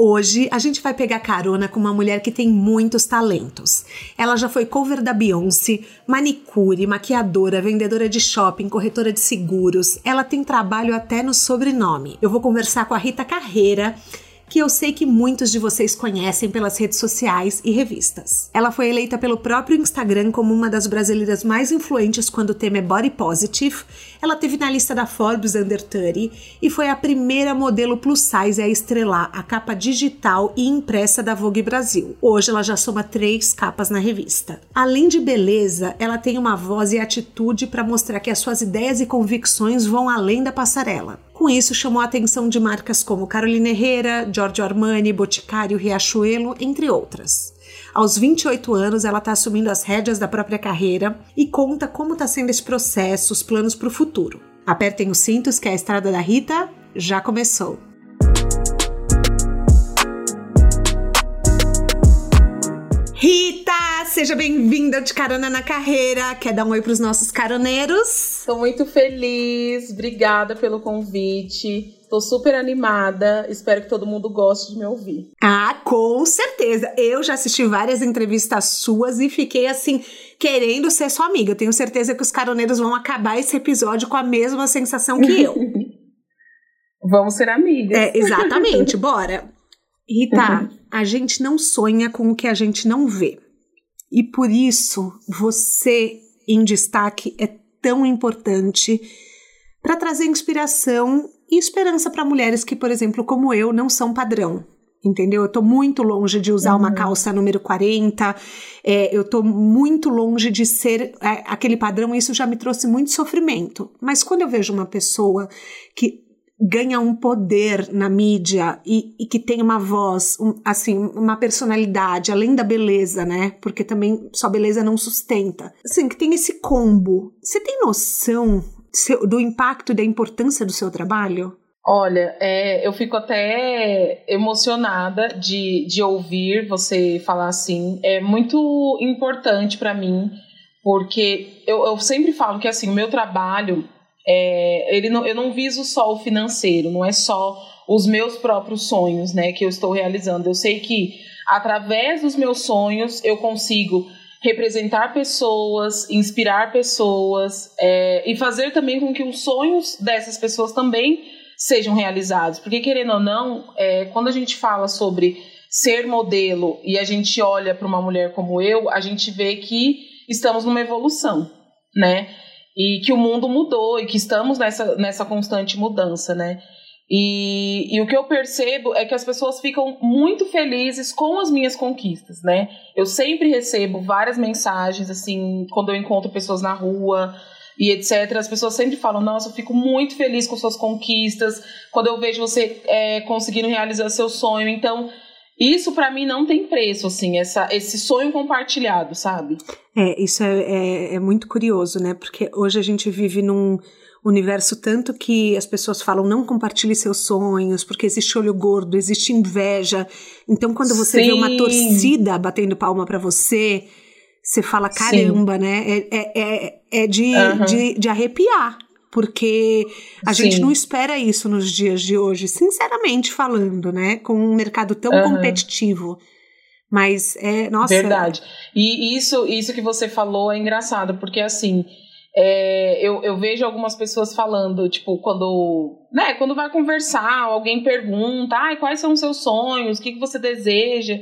Hoje a gente vai pegar carona com uma mulher que tem muitos talentos. Ela já foi cover da Beyoncé, manicure, maquiadora, vendedora de shopping, corretora de seguros. Ela tem trabalho até no sobrenome. Eu vou conversar com a Rita Carreira que eu sei que muitos de vocês conhecem pelas redes sociais e revistas. Ela foi eleita pelo próprio Instagram como uma das brasileiras mais influentes quando o tema é body positive. Ela teve na lista da Forbes Under 30 e foi a primeira modelo plus size a estrelar a capa digital e impressa da Vogue Brasil. Hoje ela já soma três capas na revista. Além de beleza, ela tem uma voz e atitude para mostrar que as suas ideias e convicções vão além da passarela. Com isso, chamou a atenção de marcas como Carolina Herrera, Giorgio Armani, Boticário, Riachuelo, entre outras. Aos 28 anos, ela está assumindo as rédeas da própria carreira e conta como está sendo esse processo, os planos para o futuro. Apertem os cintos que a estrada da Rita já começou. Rita, seja bem-vinda de Carona na Carreira. Quer dar um oi para os nossos caroneiros? Estou muito feliz, obrigada pelo convite. Estou super animada, espero que todo mundo goste de me ouvir. Ah, com certeza. Eu já assisti várias entrevistas suas e fiquei assim, querendo ser sua amiga. Eu tenho certeza que os caroneiros vão acabar esse episódio com a mesma sensação que eu. Vamos ser amigas. É, exatamente, bora. Rita, uhum. a gente não sonha com o que a gente não vê. E por isso, você em destaque é tão importante para trazer inspiração e esperança para mulheres que, por exemplo, como eu, não são padrão. Entendeu? Eu tô muito longe de usar uhum. uma calça número 40, é, eu tô muito longe de ser é, aquele padrão, isso já me trouxe muito sofrimento. Mas quando eu vejo uma pessoa que ganha um poder na mídia e, e que tem uma voz, um, assim, uma personalidade, além da beleza, né? Porque também só beleza não sustenta. Assim, que tem esse combo. Você tem noção do impacto e da importância do seu trabalho? Olha, é, eu fico até emocionada de, de ouvir você falar assim. É muito importante para mim, porque eu, eu sempre falo que assim, o meu trabalho é, ele não, eu não viso só o financeiro, não é só os meus próprios sonhos, né, que eu estou realizando. Eu sei que através dos meus sonhos eu consigo representar pessoas, inspirar pessoas é, e fazer também com que os sonhos dessas pessoas também sejam realizados. Porque querendo ou não, é, quando a gente fala sobre ser modelo e a gente olha para uma mulher como eu, a gente vê que estamos numa evolução, né? E que o mundo mudou e que estamos nessa, nessa constante mudança, né? E, e o que eu percebo é que as pessoas ficam muito felizes com as minhas conquistas, né? Eu sempre recebo várias mensagens, assim, quando eu encontro pessoas na rua e etc. As pessoas sempre falam: Nossa, eu fico muito feliz com suas conquistas, quando eu vejo você é, conseguindo realizar seu sonho. Então, isso para mim não tem preço, assim, essa, esse sonho compartilhado, sabe? É, isso é, é, é, muito curioso, né? Porque hoje a gente vive num universo tanto que as pessoas falam não compartilhe seus sonhos, porque existe olho gordo, existe inveja. Então, quando você Sim. vê uma torcida batendo palma para você, você fala, caramba, Sim. né? É, é, é, é de, uhum. de, de arrepiar porque a Sim. gente não espera isso nos dias de hoje, sinceramente falando, né? Com um mercado tão uhum. competitivo. Mas é, nossa. Verdade. E isso, isso que você falou é engraçado, porque assim. É, eu, eu vejo algumas pessoas falando, tipo, quando, né, quando vai conversar, alguém pergunta, ah, quais são os seus sonhos, o que, que você deseja?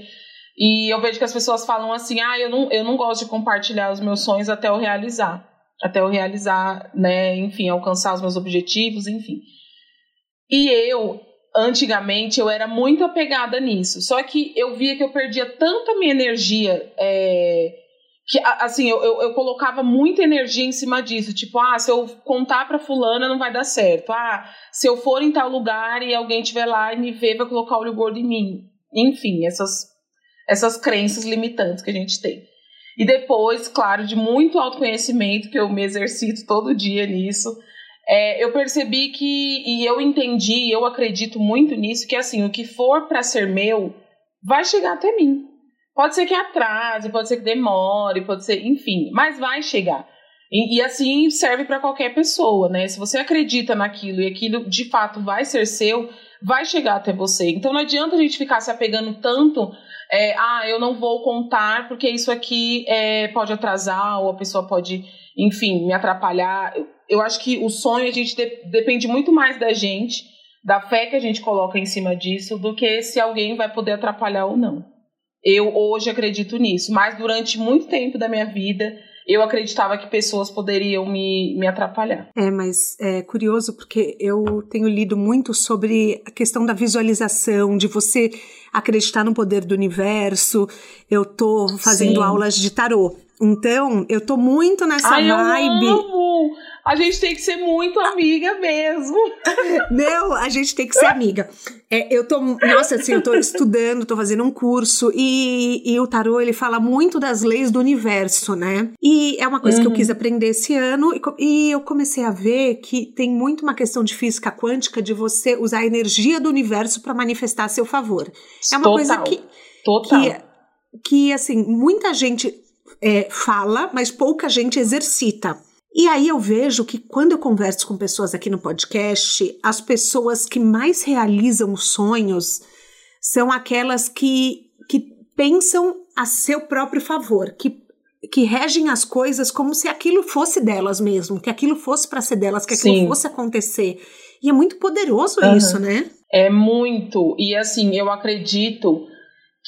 E eu vejo que as pessoas falam assim, ah, eu não, eu não gosto de compartilhar os meus sonhos até eu realizar até eu realizar, né, enfim, alcançar os meus objetivos, enfim. E eu, antigamente, eu era muito apegada nisso. Só que eu via que eu perdia tanta minha energia, é, que, assim, eu, eu, eu, colocava muita energia em cima disso. Tipo, ah, se eu contar pra fulana, não vai dar certo. Ah, se eu for em tal lugar e alguém estiver lá e me ver, vai colocar olho gordo em mim. Enfim, essas, essas crenças limitantes que a gente tem. E depois, claro, de muito autoconhecimento, que eu me exercito todo dia nisso, é, eu percebi que, e eu entendi, eu acredito muito nisso, que assim, o que for para ser meu, vai chegar até mim. Pode ser que atrase, pode ser que demore, pode ser, enfim, mas vai chegar. E, e assim serve para qualquer pessoa, né? Se você acredita naquilo e aquilo de fato vai ser seu, vai chegar até você. Então não adianta a gente ficar se apegando tanto é, ah, eu não vou contar porque isso aqui é, pode atrasar ou a pessoa pode, enfim, me atrapalhar. Eu acho que o sonho a gente de, depende muito mais da gente, da fé que a gente coloca em cima disso, do que se alguém vai poder atrapalhar ou não. Eu hoje acredito nisso, mas durante muito tempo da minha vida eu acreditava que pessoas poderiam me, me atrapalhar. É, mas é curioso porque eu tenho lido muito sobre a questão da visualização, de você acreditar no poder do universo. Eu tô fazendo Sim. aulas de tarô. Então, eu tô muito nessa Ai, vibe. Eu amo. A gente tem que ser muito amiga mesmo. Não, a gente tem que ser amiga. É, eu tô, nossa, assim, eu tô estudando, tô fazendo um curso e, e o tarô, ele fala muito das leis do universo, né? E é uma coisa uhum. que eu uhum. quis aprender esse ano e, e, eu comecei a ver que tem muito uma questão de física quântica de você usar a energia do universo para manifestar a seu favor. É uma Total. coisa que... Total. Que, que, assim, muita gente é, fala, mas pouca gente exercita. E aí eu vejo que quando eu converso com pessoas aqui no podcast, as pessoas que mais realizam sonhos são aquelas que, que pensam a seu próprio favor, que, que regem as coisas como se aquilo fosse delas mesmo, que aquilo fosse para ser delas, que aquilo Sim. fosse acontecer. E é muito poderoso uhum. isso, né? É muito. E assim, eu acredito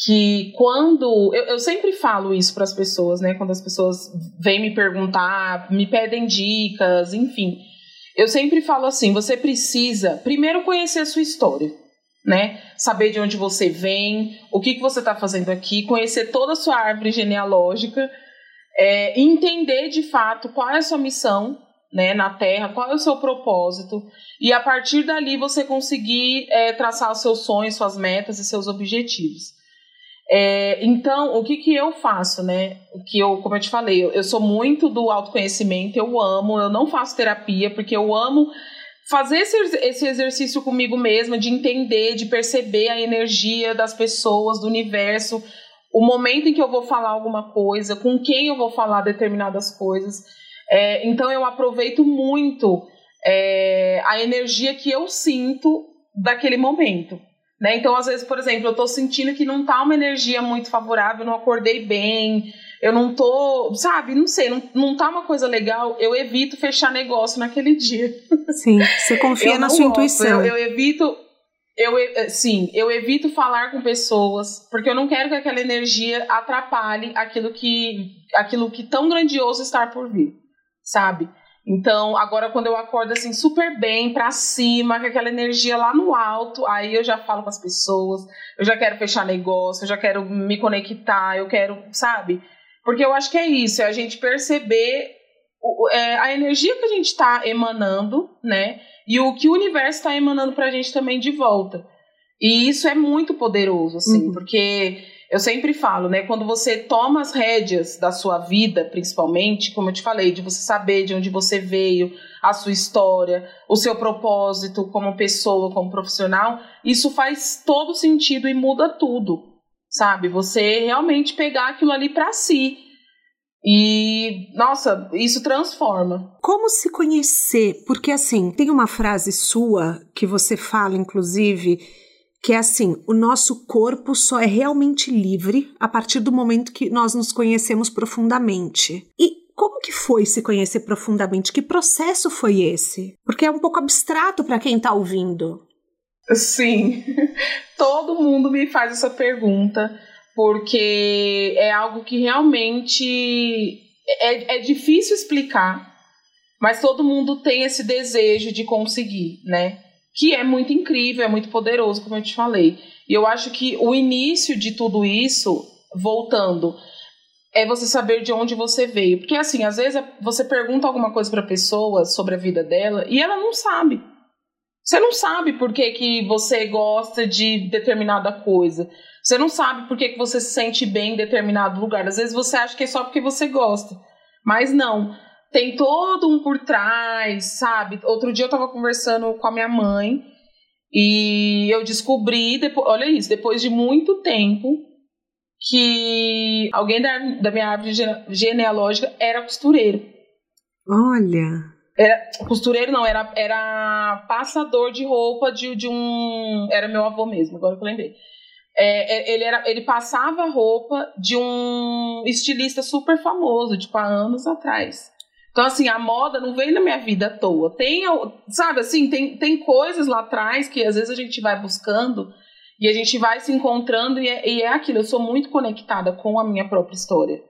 que quando eu, eu sempre falo isso para as pessoas, né? Quando as pessoas vêm me perguntar, me pedem dicas, enfim, eu sempre falo assim: você precisa primeiro conhecer a sua história, né? Saber de onde você vem, o que, que você está fazendo aqui, conhecer toda a sua árvore genealógica, é, entender de fato qual é a sua missão. Né, na Terra, qual é o seu propósito, e a partir dali você conseguir é, traçar os seus sonhos, suas metas e seus objetivos. É, então, o que, que eu faço, né? Que eu, como eu te falei, eu, eu sou muito do autoconhecimento, eu amo, eu não faço terapia, porque eu amo fazer esse, esse exercício comigo mesma, de entender, de perceber a energia das pessoas, do universo, o momento em que eu vou falar alguma coisa, com quem eu vou falar determinadas coisas. É, então, eu aproveito muito é, a energia que eu sinto daquele momento. Né? Então, às vezes, por exemplo, eu estou sentindo que não tá uma energia muito favorável, não acordei bem, eu não tô, sabe, não sei, não, não tá uma coisa legal, eu evito fechar negócio naquele dia. Sim, você confia na sua gosto, intuição. Eu, eu evito, eu, eh, sim, eu evito falar com pessoas, porque eu não quero que aquela energia atrapalhe aquilo que, aquilo que tão grandioso está por vir, sabe? Então, agora quando eu acordo assim super bem, para cima, com aquela energia lá no alto, aí eu já falo com as pessoas, eu já quero fechar negócio, eu já quero me conectar, eu quero, sabe? Porque eu acho que é isso, é a gente perceber o, é, a energia que a gente está emanando, né? E o que o universo está emanando para a gente também de volta. E isso é muito poderoso, assim, uhum. porque eu sempre falo, né? Quando você toma as rédeas da sua vida, principalmente, como eu te falei, de você saber de onde você veio, a sua história, o seu propósito como pessoa, como profissional, isso faz todo sentido e muda tudo, sabe? Você realmente pegar aquilo ali para si. E, nossa, isso transforma. Como se conhecer? Porque, assim, tem uma frase sua que você fala, inclusive que é assim: o nosso corpo só é realmente livre a partir do momento que nós nos conhecemos profundamente. E como que foi se conhecer profundamente? Que processo foi esse? Porque é um pouco abstrato para quem está ouvindo. Sim, todo mundo me faz essa pergunta, porque é algo que realmente é, é difícil explicar, mas todo mundo tem esse desejo de conseguir, né? Que é muito incrível, é muito poderoso, como eu te falei. E eu acho que o início de tudo isso, voltando, é você saber de onde você veio. Porque, assim, às vezes você pergunta alguma coisa para a pessoa sobre a vida dela e ela não sabe. Você não sabe por que, que você gosta de determinada coisa. Você não sabe por que, que você se sente bem em determinado lugar. Às vezes você acha que é só porque você gosta. Mas não. Tem todo um por trás, sabe? Outro dia eu tava conversando com a minha mãe e eu descobri, depois, olha isso, depois de muito tempo, que alguém da, da minha árvore genealógica era costureiro. Olha. Era, costureiro não, era, era passador de roupa de, de um. Era meu avô mesmo, agora que eu lembrei. É, é, ele, era, ele passava roupa de um estilista super famoso, tipo, há anos atrás. Então, assim, a moda não veio na minha vida à toa. Tem, sabe, assim, tem, tem coisas lá atrás que às vezes a gente vai buscando e a gente vai se encontrando e é, e é aquilo. Eu sou muito conectada com a minha própria história,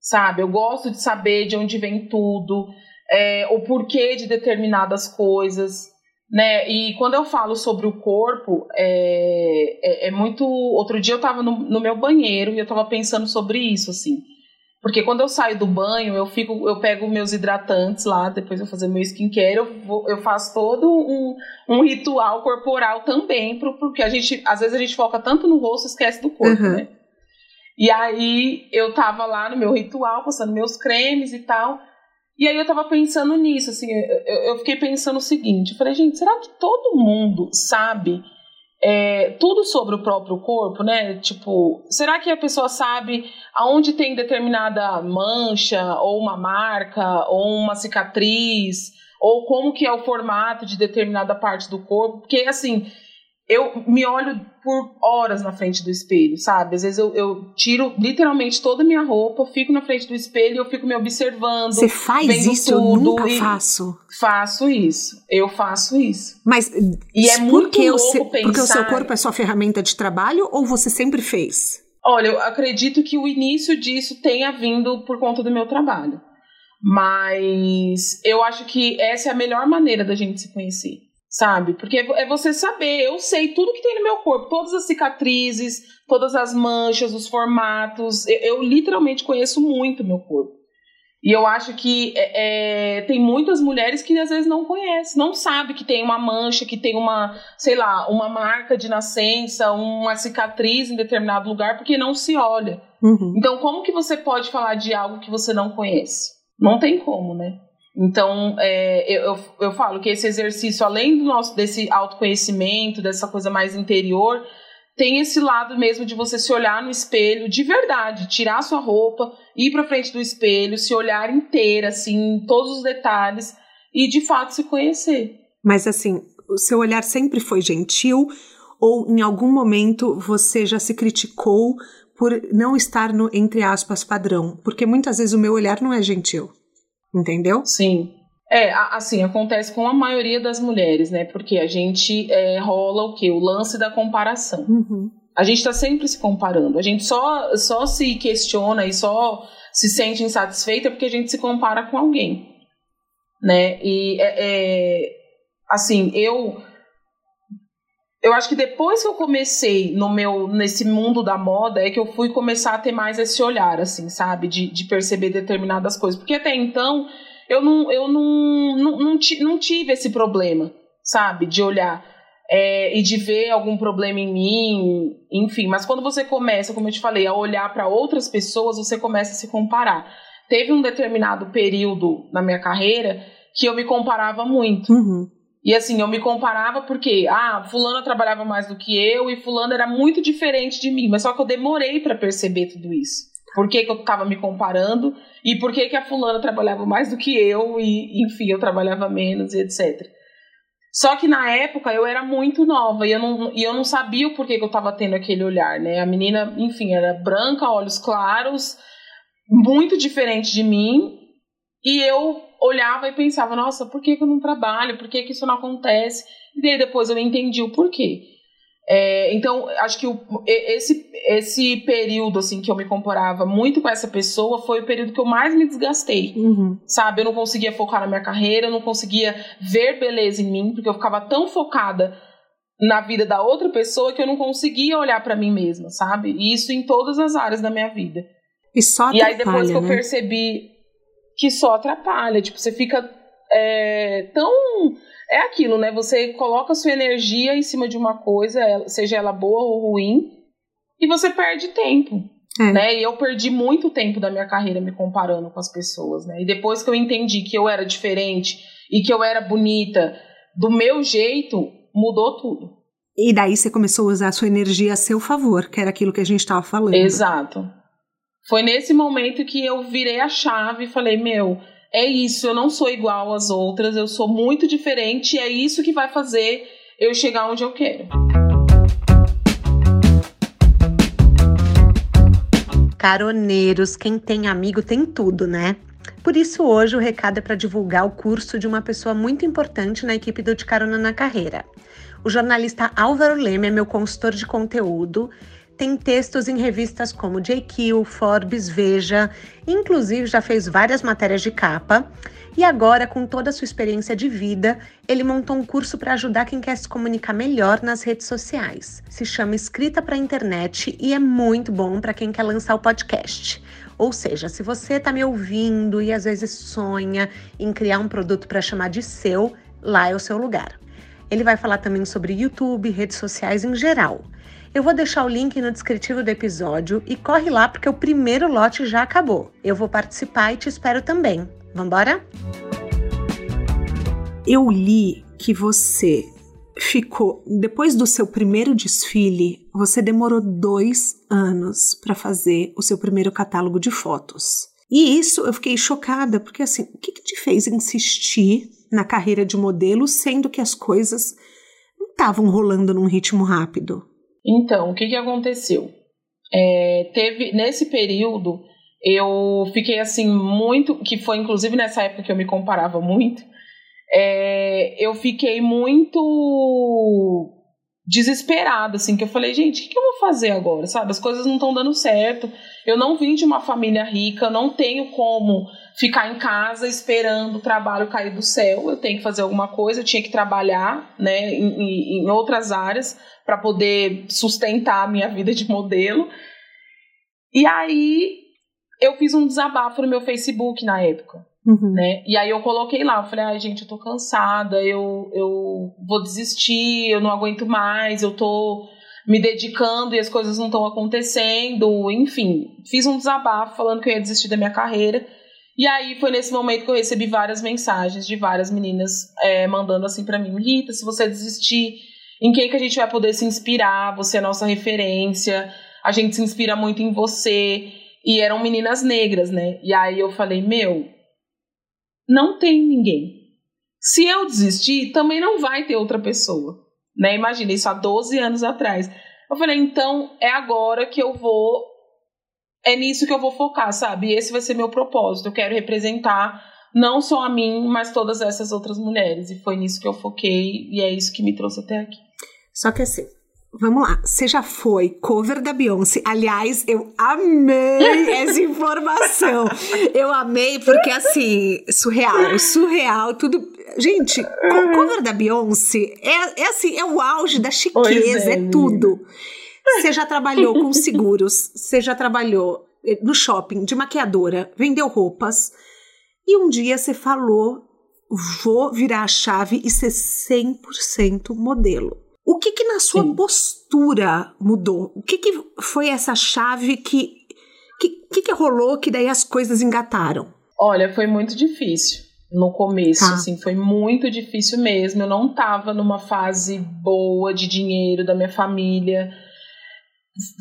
sabe? Eu gosto de saber de onde vem tudo, é, o porquê de determinadas coisas né? E quando eu falo sobre o corpo, é, é, é muito. Outro dia eu estava no, no, meu banheiro e eu estava pensando sobre isso, assim. Porque quando eu saio do banho, eu fico, eu pego meus hidratantes lá, depois eu fazer meu skincare, eu, vou, eu faço todo um, um ritual corporal também, porque a gente, às vezes a gente foca tanto no rosto, esquece do corpo, uhum. né? E aí eu tava lá no meu ritual, passando meus cremes e tal. E aí eu tava pensando nisso, assim, eu, eu fiquei pensando o seguinte, eu falei, gente, será que todo mundo sabe é, tudo sobre o próprio corpo, né? Tipo, será que a pessoa sabe aonde tem determinada mancha, ou uma marca, ou uma cicatriz, ou como que é o formato de determinada parte do corpo? Porque, assim, eu me olho por horas na frente do espelho, sabe? Às vezes eu, eu, tiro literalmente toda a minha roupa, fico na frente do espelho e eu fico me observando. Você faz isso? eu nunca faço. Faço isso. Eu faço isso. Mas e é muito louco pensar... Porque o seu corpo é sua ferramenta de trabalho ou você sempre fez? Olha, eu acredito que o início disso tenha vindo por conta do meu trabalho. Mas eu acho que essa é a melhor maneira da gente se conhecer sabe? Porque é você saber, eu sei tudo que tem no meu corpo, todas as cicatrizes, todas as manchas, os formatos, eu, eu literalmente conheço muito meu corpo. E eu acho que é, é, tem muitas mulheres que às vezes não conhecem, não sabe que tem uma mancha, que tem uma, sei lá, uma marca de nascença, uma cicatriz em determinado lugar, porque não se olha. Uhum. Então, como que você pode falar de algo que você não conhece? Não tem como, né? Então, é, eu, eu falo que esse exercício, além do nosso desse autoconhecimento, dessa coisa mais interior, tem esse lado mesmo de você se olhar no espelho de verdade, tirar sua roupa, ir para frente do espelho, se olhar inteira, assim, todos os detalhes e de fato se conhecer. Mas assim, o seu olhar sempre foi gentil ou em algum momento você já se criticou por não estar no entre aspas padrão? Porque muitas vezes o meu olhar não é gentil. Entendeu? Sim. É, assim, acontece com a maioria das mulheres, né? Porque a gente é, rola o quê? O lance da comparação. Uhum. A gente está sempre se comparando. A gente só, só se questiona e só se sente insatisfeita porque a gente se compara com alguém. Né? E, é, é, assim, eu eu acho que depois que eu comecei no meu nesse mundo da moda é que eu fui começar a ter mais esse olhar assim sabe? De, de perceber determinadas coisas. Porque até então eu não eu não não, não, não tive esse problema sabe? De olhar é, e de ver algum problema em mim enfim. Mas quando você começa como eu te falei a olhar para outras pessoas você começa a se comparar. Teve um determinado período na minha carreira que eu me comparava muito. Uhum. E assim, eu me comparava porque, ah, fulano trabalhava mais do que eu e fulano era muito diferente de mim, mas só que eu demorei para perceber tudo isso. Por que, que eu estava me comparando e por que, que a fulana trabalhava mais do que eu e, enfim, eu trabalhava menos e etc. Só que na época eu era muito nova e eu não, e eu não sabia o porquê que eu estava tendo aquele olhar, né? A menina, enfim, era branca, olhos claros, muito diferente de mim e eu olhava e pensava, nossa, por que, que eu não trabalho? Por que, que isso não acontece? E daí depois eu entendi o porquê. É, então, acho que o, esse, esse período assim que eu me comparava muito com essa pessoa foi o período que eu mais me desgastei. Uhum. Sabe? Eu não conseguia focar na minha carreira, eu não conseguia ver beleza em mim, porque eu ficava tão focada na vida da outra pessoa que eu não conseguia olhar para mim mesma, sabe? E isso em todas as áreas da minha vida. E só E aí depois que eu né? percebi que só atrapalha. Tipo, você fica é, tão. É aquilo, né? Você coloca sua energia em cima de uma coisa, seja ela boa ou ruim, e você perde tempo. É. Né? E eu perdi muito tempo da minha carreira me comparando com as pessoas, né? E depois que eu entendi que eu era diferente e que eu era bonita do meu jeito, mudou tudo. E daí você começou a usar a sua energia a seu favor, que era aquilo que a gente estava falando. Exato. Foi nesse momento que eu virei a chave e falei: meu, é isso, eu não sou igual às outras, eu sou muito diferente e é isso que vai fazer eu chegar onde eu quero. Caroneiros, quem tem amigo tem tudo, né? Por isso, hoje o recado é para divulgar o curso de uma pessoa muito importante na equipe do De Carona na Carreira. O jornalista Álvaro Leme é meu consultor de conteúdo tem textos em revistas como JQ, Forbes, Veja, inclusive já fez várias matérias de capa. E agora, com toda a sua experiência de vida, ele montou um curso para ajudar quem quer se comunicar melhor nas redes sociais. Se chama Escrita para a Internet e é muito bom para quem quer lançar o podcast. Ou seja, se você está me ouvindo e às vezes sonha em criar um produto para chamar de seu, lá é o seu lugar. Ele vai falar também sobre YouTube, redes sociais em geral. Eu vou deixar o link no descritivo do episódio e corre lá porque o primeiro lote já acabou. Eu vou participar e te espero também. Vambora? Eu li que você ficou depois do seu primeiro desfile, você demorou dois anos para fazer o seu primeiro catálogo de fotos. E isso eu fiquei chocada, porque assim, o que, que te fez insistir na carreira de modelo, sendo que as coisas não estavam rolando num ritmo rápido? Então, o que, que aconteceu? É, teve nesse período eu fiquei assim muito, que foi inclusive nessa época que eu me comparava muito. É, eu fiquei muito desesperada, assim, que eu falei, gente, o que, eu vou fazer agora, sabe? As coisas não estão dando certo. Eu não vim de uma família rica, não tenho como ficar em casa esperando o trabalho cair do céu. Eu tenho que fazer alguma coisa, eu tinha que trabalhar, né, em, em outras áreas para poder sustentar a minha vida de modelo. E aí eu fiz um desabafo no meu Facebook na época. Uhum. Né? E aí eu coloquei lá, eu falei, ai gente, eu tô cansada, eu, eu vou desistir, eu não aguento mais, eu tô me dedicando e as coisas não estão acontecendo, enfim. Fiz um desabafo falando que eu ia desistir da minha carreira. E aí foi nesse momento que eu recebi várias mensagens de várias meninas é, mandando assim para mim, Rita, se você desistir, em quem que a gente vai poder se inspirar? Você é nossa referência, a gente se inspira muito em você. E eram meninas negras, né? E aí eu falei, meu, não tem ninguém. Se eu desistir, também não vai ter outra pessoa. Né? Imagina isso há 12 anos atrás. Eu falei, então é agora que eu vou. É nisso que eu vou focar, sabe? E esse vai ser meu propósito. Eu quero representar não só a mim, mas todas essas outras mulheres. E foi nisso que eu foquei e é isso que me trouxe até aqui. Só que assim, Vamos lá, você já foi cover da Beyoncé. Aliás, eu amei essa informação. Eu amei porque, assim, surreal, surreal, tudo. Gente, cover da Beyoncé é, é assim, é o auge da chiqueza, é, é tudo. Você já trabalhou com seguros, você já trabalhou eh, no shopping de maquiadora, vendeu roupas, e um dia você falou: vou virar a chave e ser 100% modelo. O que que na sua Sim. postura mudou? O que que foi essa chave que que, que que rolou que daí as coisas engataram? Olha, foi muito difícil no começo, tá. assim, foi muito difícil mesmo. Eu não estava numa fase boa de dinheiro da minha família.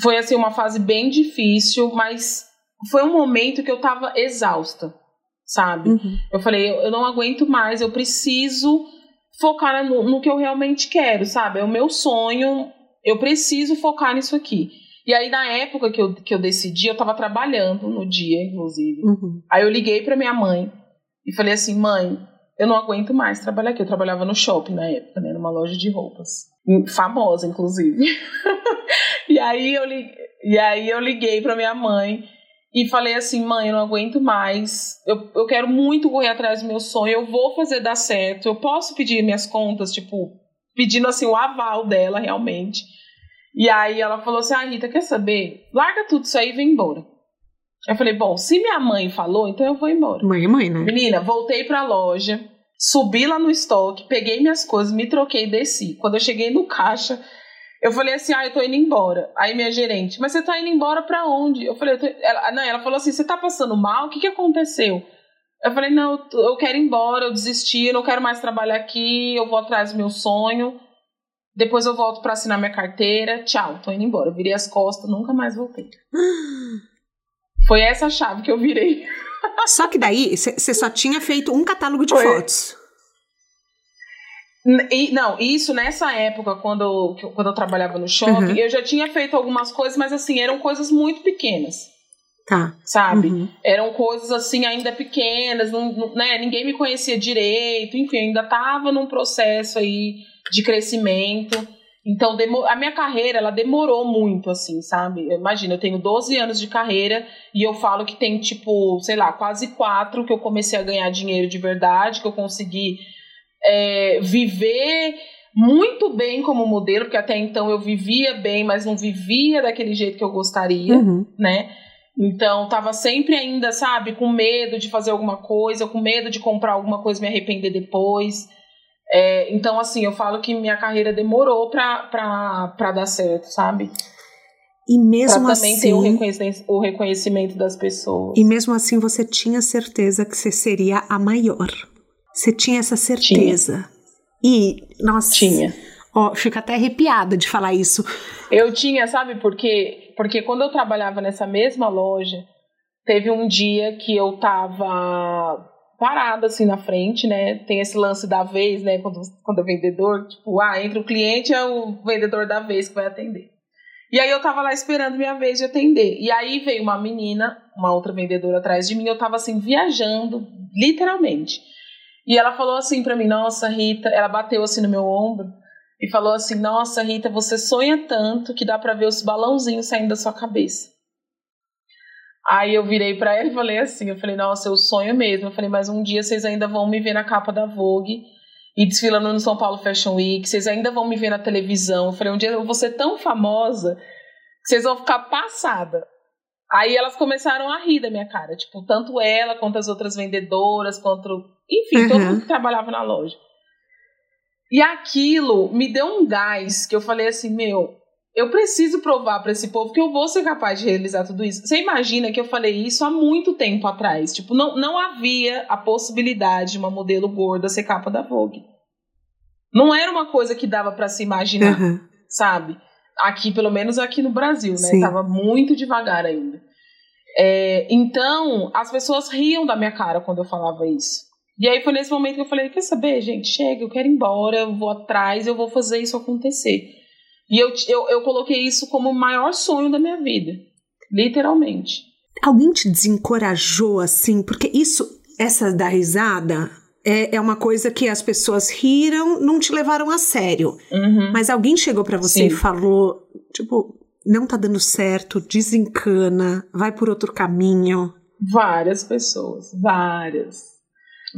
Foi assim uma fase bem difícil, mas foi um momento que eu estava exausta, sabe? Uhum. Eu falei, eu, eu não aguento mais, eu preciso focar no, no que eu realmente quero, sabe? É o meu sonho, eu preciso focar nisso aqui. E aí, na época que eu, que eu decidi, eu tava trabalhando no dia, inclusive. Uhum. Aí eu liguei pra minha mãe e falei assim: mãe, eu não aguento mais trabalhar aqui. Eu trabalhava no shopping na época, né? Numa loja de roupas. Famosa, inclusive. e, aí eu li, e aí eu liguei pra minha mãe e falei assim, mãe, eu não aguento mais, eu, eu quero muito correr atrás do meu sonho, eu vou fazer dar certo, eu posso pedir minhas contas, tipo, pedindo assim o aval dela realmente. E aí ela falou assim, ah, Rita, quer saber? Larga tudo isso aí e vem embora. Eu falei, bom, se minha mãe falou, então eu vou embora. Mãe é mãe, né? Menina, voltei pra loja, subi lá no estoque, peguei minhas coisas, me troquei e desci. Quando eu cheguei no caixa, eu falei assim, ah, eu tô indo embora. Aí minha gerente, mas você tá indo embora para onde? Eu falei, eu tô... ela, não, ela falou assim, você tá passando mal? O que que aconteceu? Eu falei, não, eu quero ir embora, eu desisti, eu não quero mais trabalhar aqui, eu vou atrás do meu sonho. Depois eu volto para assinar minha carteira. Tchau, tô indo embora. Eu virei as costas, nunca mais voltei. Foi essa chave que eu virei. Só que daí você só tinha feito um catálogo de Foi. fotos. E, não, isso nessa época, quando, quando eu trabalhava no shopping, uhum. eu já tinha feito algumas coisas, mas assim, eram coisas muito pequenas. Tá. Sabe? Uhum. Eram coisas assim, ainda pequenas, não, não, né? ninguém me conhecia direito, enfim, ainda tava num processo aí de crescimento. Então, a minha carreira, ela demorou muito, assim, sabe? Imagina, eu tenho 12 anos de carreira e eu falo que tem, tipo, sei lá, quase quatro que eu comecei a ganhar dinheiro de verdade, que eu consegui é, viver muito bem como modelo, porque até então eu vivia bem, mas não vivia daquele jeito que eu gostaria, uhum. né? Então, tava sempre ainda, sabe, com medo de fazer alguma coisa, com medo de comprar alguma coisa e me arrepender depois. É, então, assim, eu falo que minha carreira demorou pra, pra, pra dar certo, sabe? E mesmo pra também assim, ter o reconhecimento, o reconhecimento das pessoas. E mesmo assim, você tinha certeza que você seria a maior. Você tinha essa certeza. Tinha. E, nossa. Tinha. Ó, fica até arrepiada de falar isso. Eu tinha, sabe por quê? Porque quando eu trabalhava nessa mesma loja, teve um dia que eu tava parada assim na frente, né? Tem esse lance da vez, né? Quando, quando é vendedor, tipo, ah, entre o cliente é o vendedor da vez que vai atender. E aí eu tava lá esperando minha vez de atender. E aí veio uma menina, uma outra vendedora atrás de mim, eu tava assim viajando, literalmente. E ela falou assim para mim: "Nossa, Rita", ela bateu assim no meu ombro e falou assim: "Nossa, Rita, você sonha tanto que dá para ver os balãozinhos saindo da sua cabeça". Aí eu virei para ela e falei assim, eu falei: "Nossa, eu sonho mesmo". Eu falei: "Mas um dia vocês ainda vão me ver na capa da Vogue e desfilando no São Paulo Fashion Week, vocês ainda vão me ver na televisão". Eu falei: "Um dia eu vou ser tão famosa que vocês vão ficar passada". Aí elas começaram a rir da minha cara, tipo, tanto ela quanto as outras vendedoras, quanto, enfim, uhum. todo mundo que trabalhava na loja. E aquilo me deu um gás que eu falei assim, meu, eu preciso provar para esse povo que eu vou ser capaz de realizar tudo isso. Você imagina que eu falei isso há muito tempo atrás. Tipo, não, não havia a possibilidade de uma modelo gorda ser capa da Vogue. Não era uma coisa que dava para se imaginar, uhum. sabe? Aqui, pelo menos aqui no Brasil, né? Sim. Tava muito devagar ainda. É, então, as pessoas riam da minha cara quando eu falava isso. E aí foi nesse momento que eu falei: quer saber, gente? Chega, eu quero ir embora, eu vou atrás, eu vou fazer isso acontecer. E eu, eu, eu coloquei isso como o maior sonho da minha vida. Literalmente. Alguém te desencorajou assim? Porque isso, essa da risada, é, é uma coisa que as pessoas riram, não te levaram a sério. Uhum. Mas alguém chegou para você Sim. e falou, tipo, não tá dando certo, desencana, vai por outro caminho. Várias pessoas, várias.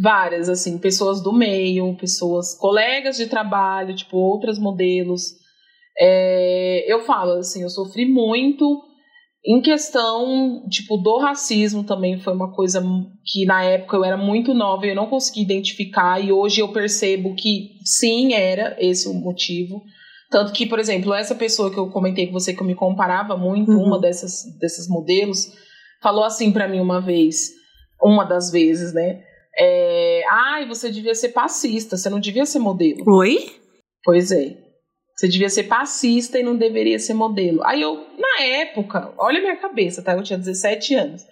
Várias, assim, pessoas do meio, pessoas, colegas de trabalho, tipo, outras modelos. É, eu falo, assim, eu sofri muito em questão, tipo, do racismo também foi uma coisa que na época eu era muito nova e eu não consegui identificar e hoje eu percebo que sim, era esse o motivo. Tanto que, por exemplo, essa pessoa que eu comentei com você que eu me comparava muito, uhum. uma dessas desses modelos, falou assim para mim uma vez, uma das vezes, né? É, Ai, você devia ser passista, você não devia ser modelo. Oi? Pois é. Você devia ser passista e não deveria ser modelo. Aí eu, na época, olha a minha cabeça, tá? Eu tinha 17 anos.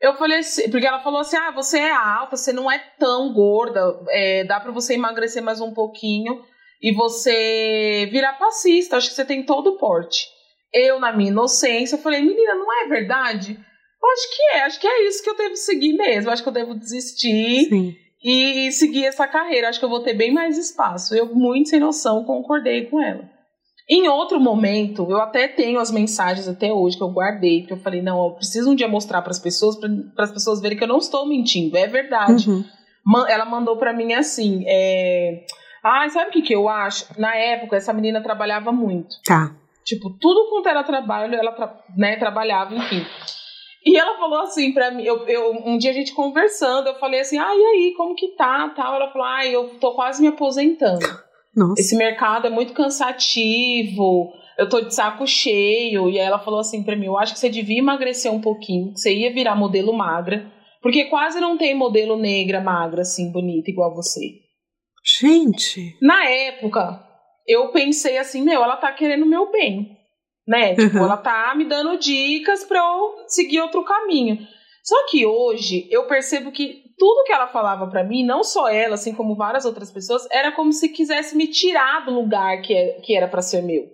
Eu falei assim, porque ela falou assim: ah, você é alta, você não é tão gorda, é, dá para você emagrecer mais um pouquinho e você virar passista, acho que você tem todo o porte. Eu, na minha inocência, falei: menina, não é verdade? Eu acho que é, acho que é isso que eu devo seguir mesmo, acho que eu devo desistir. Sim e seguir essa carreira. Acho que eu vou ter bem mais espaço. Eu, muito sem noção, concordei com ela. Em outro momento, eu até tenho as mensagens até hoje que eu guardei, porque eu falei, não, eu preciso um dia mostrar para as pessoas, para as pessoas verem que eu não estou mentindo, é verdade. Uhum. Ela mandou para mim assim, é... ah, sabe o que, que eu acho? Na época, essa menina trabalhava muito. Tá. Tipo, tudo quanto era trabalho, ela tra... né, trabalhava, enfim. E ela falou assim pra mim, eu, eu, um dia a gente conversando, eu falei assim, ah, e aí, como que tá, tal? Ela falou, ah, eu tô quase me aposentando. Nossa. Esse mercado é muito cansativo, eu tô de saco cheio. E aí ela falou assim pra mim, eu acho que você devia emagrecer um pouquinho, que você ia virar modelo magra, porque quase não tem modelo negra magra, assim, bonita, igual você. Gente. Na época, eu pensei assim, meu, ela tá querendo meu bem né? Tipo, Uhum. ela tá me dando dicas pra eu seguir outro caminho. Só que hoje eu percebo que tudo que ela falava pra mim, não só ela, assim como várias outras pessoas, era como se quisesse me tirar do lugar que, é, que era pra ser meu.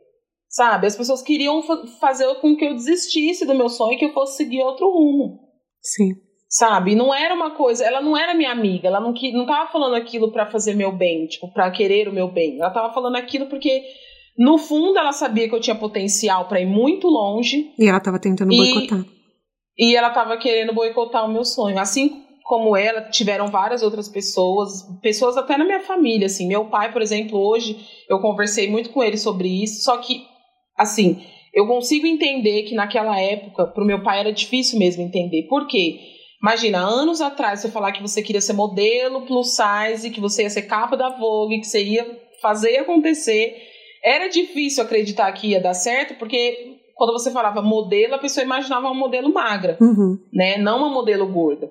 Sabe? As pessoas queriam fa- fazer com que eu desistisse do meu sonho e que eu fosse seguir outro rumo. Sim. Sabe? Não era uma coisa, ela não era minha amiga, ela não, que- não tava falando aquilo pra fazer meu bem, tipo, pra querer o meu bem. Ela tava falando aquilo porque no fundo ela sabia que eu tinha potencial pra ir muito longe E ela tava tentando E- boicotar. e ela tava querendo boicotar o meu sonho. Assim como ela, tiveram várias outras pessoas, pessoas até na minha família, assim. Meu pai, por exemplo, hoje eu conversei muito com ele sobre isso, só que assim, eu consigo entender que naquela época, pro meu pai era difícil mesmo entender. Por quê? Imagina, anos atrás você falar que você queria ser modelo plus size, que você ia ser capa da Vogue, que você ia fazer acontecer. Era difícil acreditar que ia dar certo, porque quando você falava modelo, a pessoa imaginava uma modelo magra, Uhum. né? Não uma modelo gorda.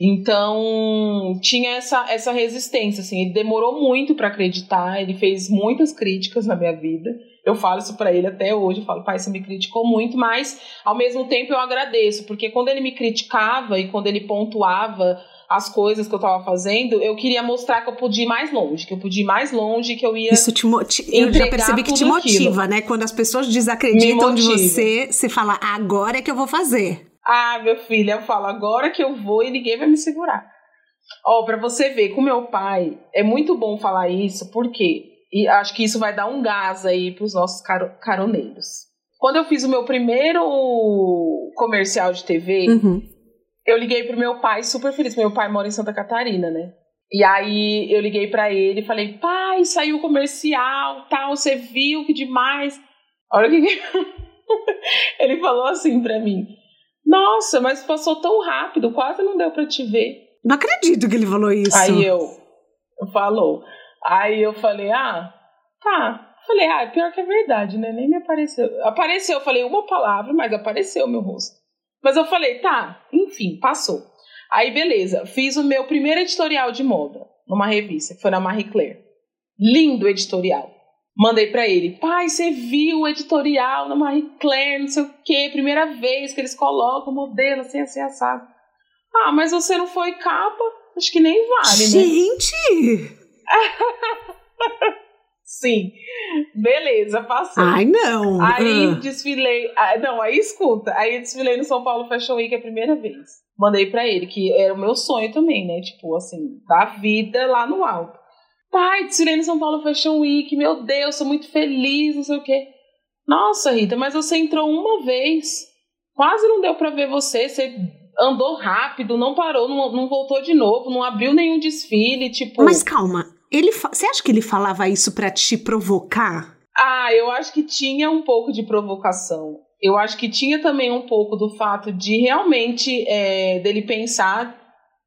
Então, tinha essa, essa resistência, assim. Ele demorou muito para acreditar, ele fez muitas críticas na minha vida. Eu falo isso para ele até hoje, eu falo, pai, você me criticou muito, mas ao mesmo tempo eu agradeço, porque quando ele me criticava e quando ele pontuava as coisas que eu tava fazendo, eu queria mostrar que eu podia ir mais longe, que eu podia ir mais longe, que eu ia Isso te, mo- te- eu já percebi que te motiva, né? Quando as pessoas desacreditam de motiva. você, você fala, agora é que eu vou fazer. Ah, meu filho, eu falo agora que eu vou e ninguém vai me segurar. Ó, pra você ver, com meu pai, é muito bom falar isso, porque e acho que isso vai dar um gás aí pros nossos caro- caroneiros. Quando eu fiz o meu primeiro comercial de TV, Uhum. Eu liguei pro meu pai super feliz. Meu pai mora em Santa Catarina, né? E aí eu liguei pra ele e falei: pai, saiu o comercial, tal, você viu que demais. Olha o que. ele falou assim pra mim: Nossa, mas passou tão rápido, quase não deu pra te ver. Não acredito que ele falou isso. Aí eu, falou. Aí eu falei, ah, tá. Falei, ah, pior que é verdade, né? Nem me apareceu. Apareceu, eu falei uma palavra, mas apareceu o meu rosto. Mas eu falei, tá, enfim, passou. Aí, beleza, fiz o meu primeiro editorial de moda numa revista, que foi na Marie Claire. Lindo editorial. Mandei pra ele, pai, você viu o editorial na Marie Claire, não sei o quê, primeira vez que eles colocam modelo assim, assim, assado. Ah, mas você não foi capa? Acho que nem vale, né? Gente! Sim. Beleza, passou. Ai, não. Aí Ah. desfilei. ah, Não, aí escuta. Aí desfilei no São Paulo Fashion Week a primeira vez. Mandei pra ele, que era o meu sonho também, né? Tipo, assim, da vida lá no alto. Pai, desfilei no São Paulo Fashion Week, meu Deus, sou muito feliz, não sei o quê. Nossa, Rita, mas você entrou uma vez. Quase não deu pra ver você. Você andou rápido, não parou, não, não voltou de novo, não abriu nenhum desfile, tipo. Mas calma, ele você acha que ele falava isso pra te provocar? Ah, eu acho que tinha um pouco de provocação. Eu acho que tinha também um pouco do fato de realmente é, dele pensar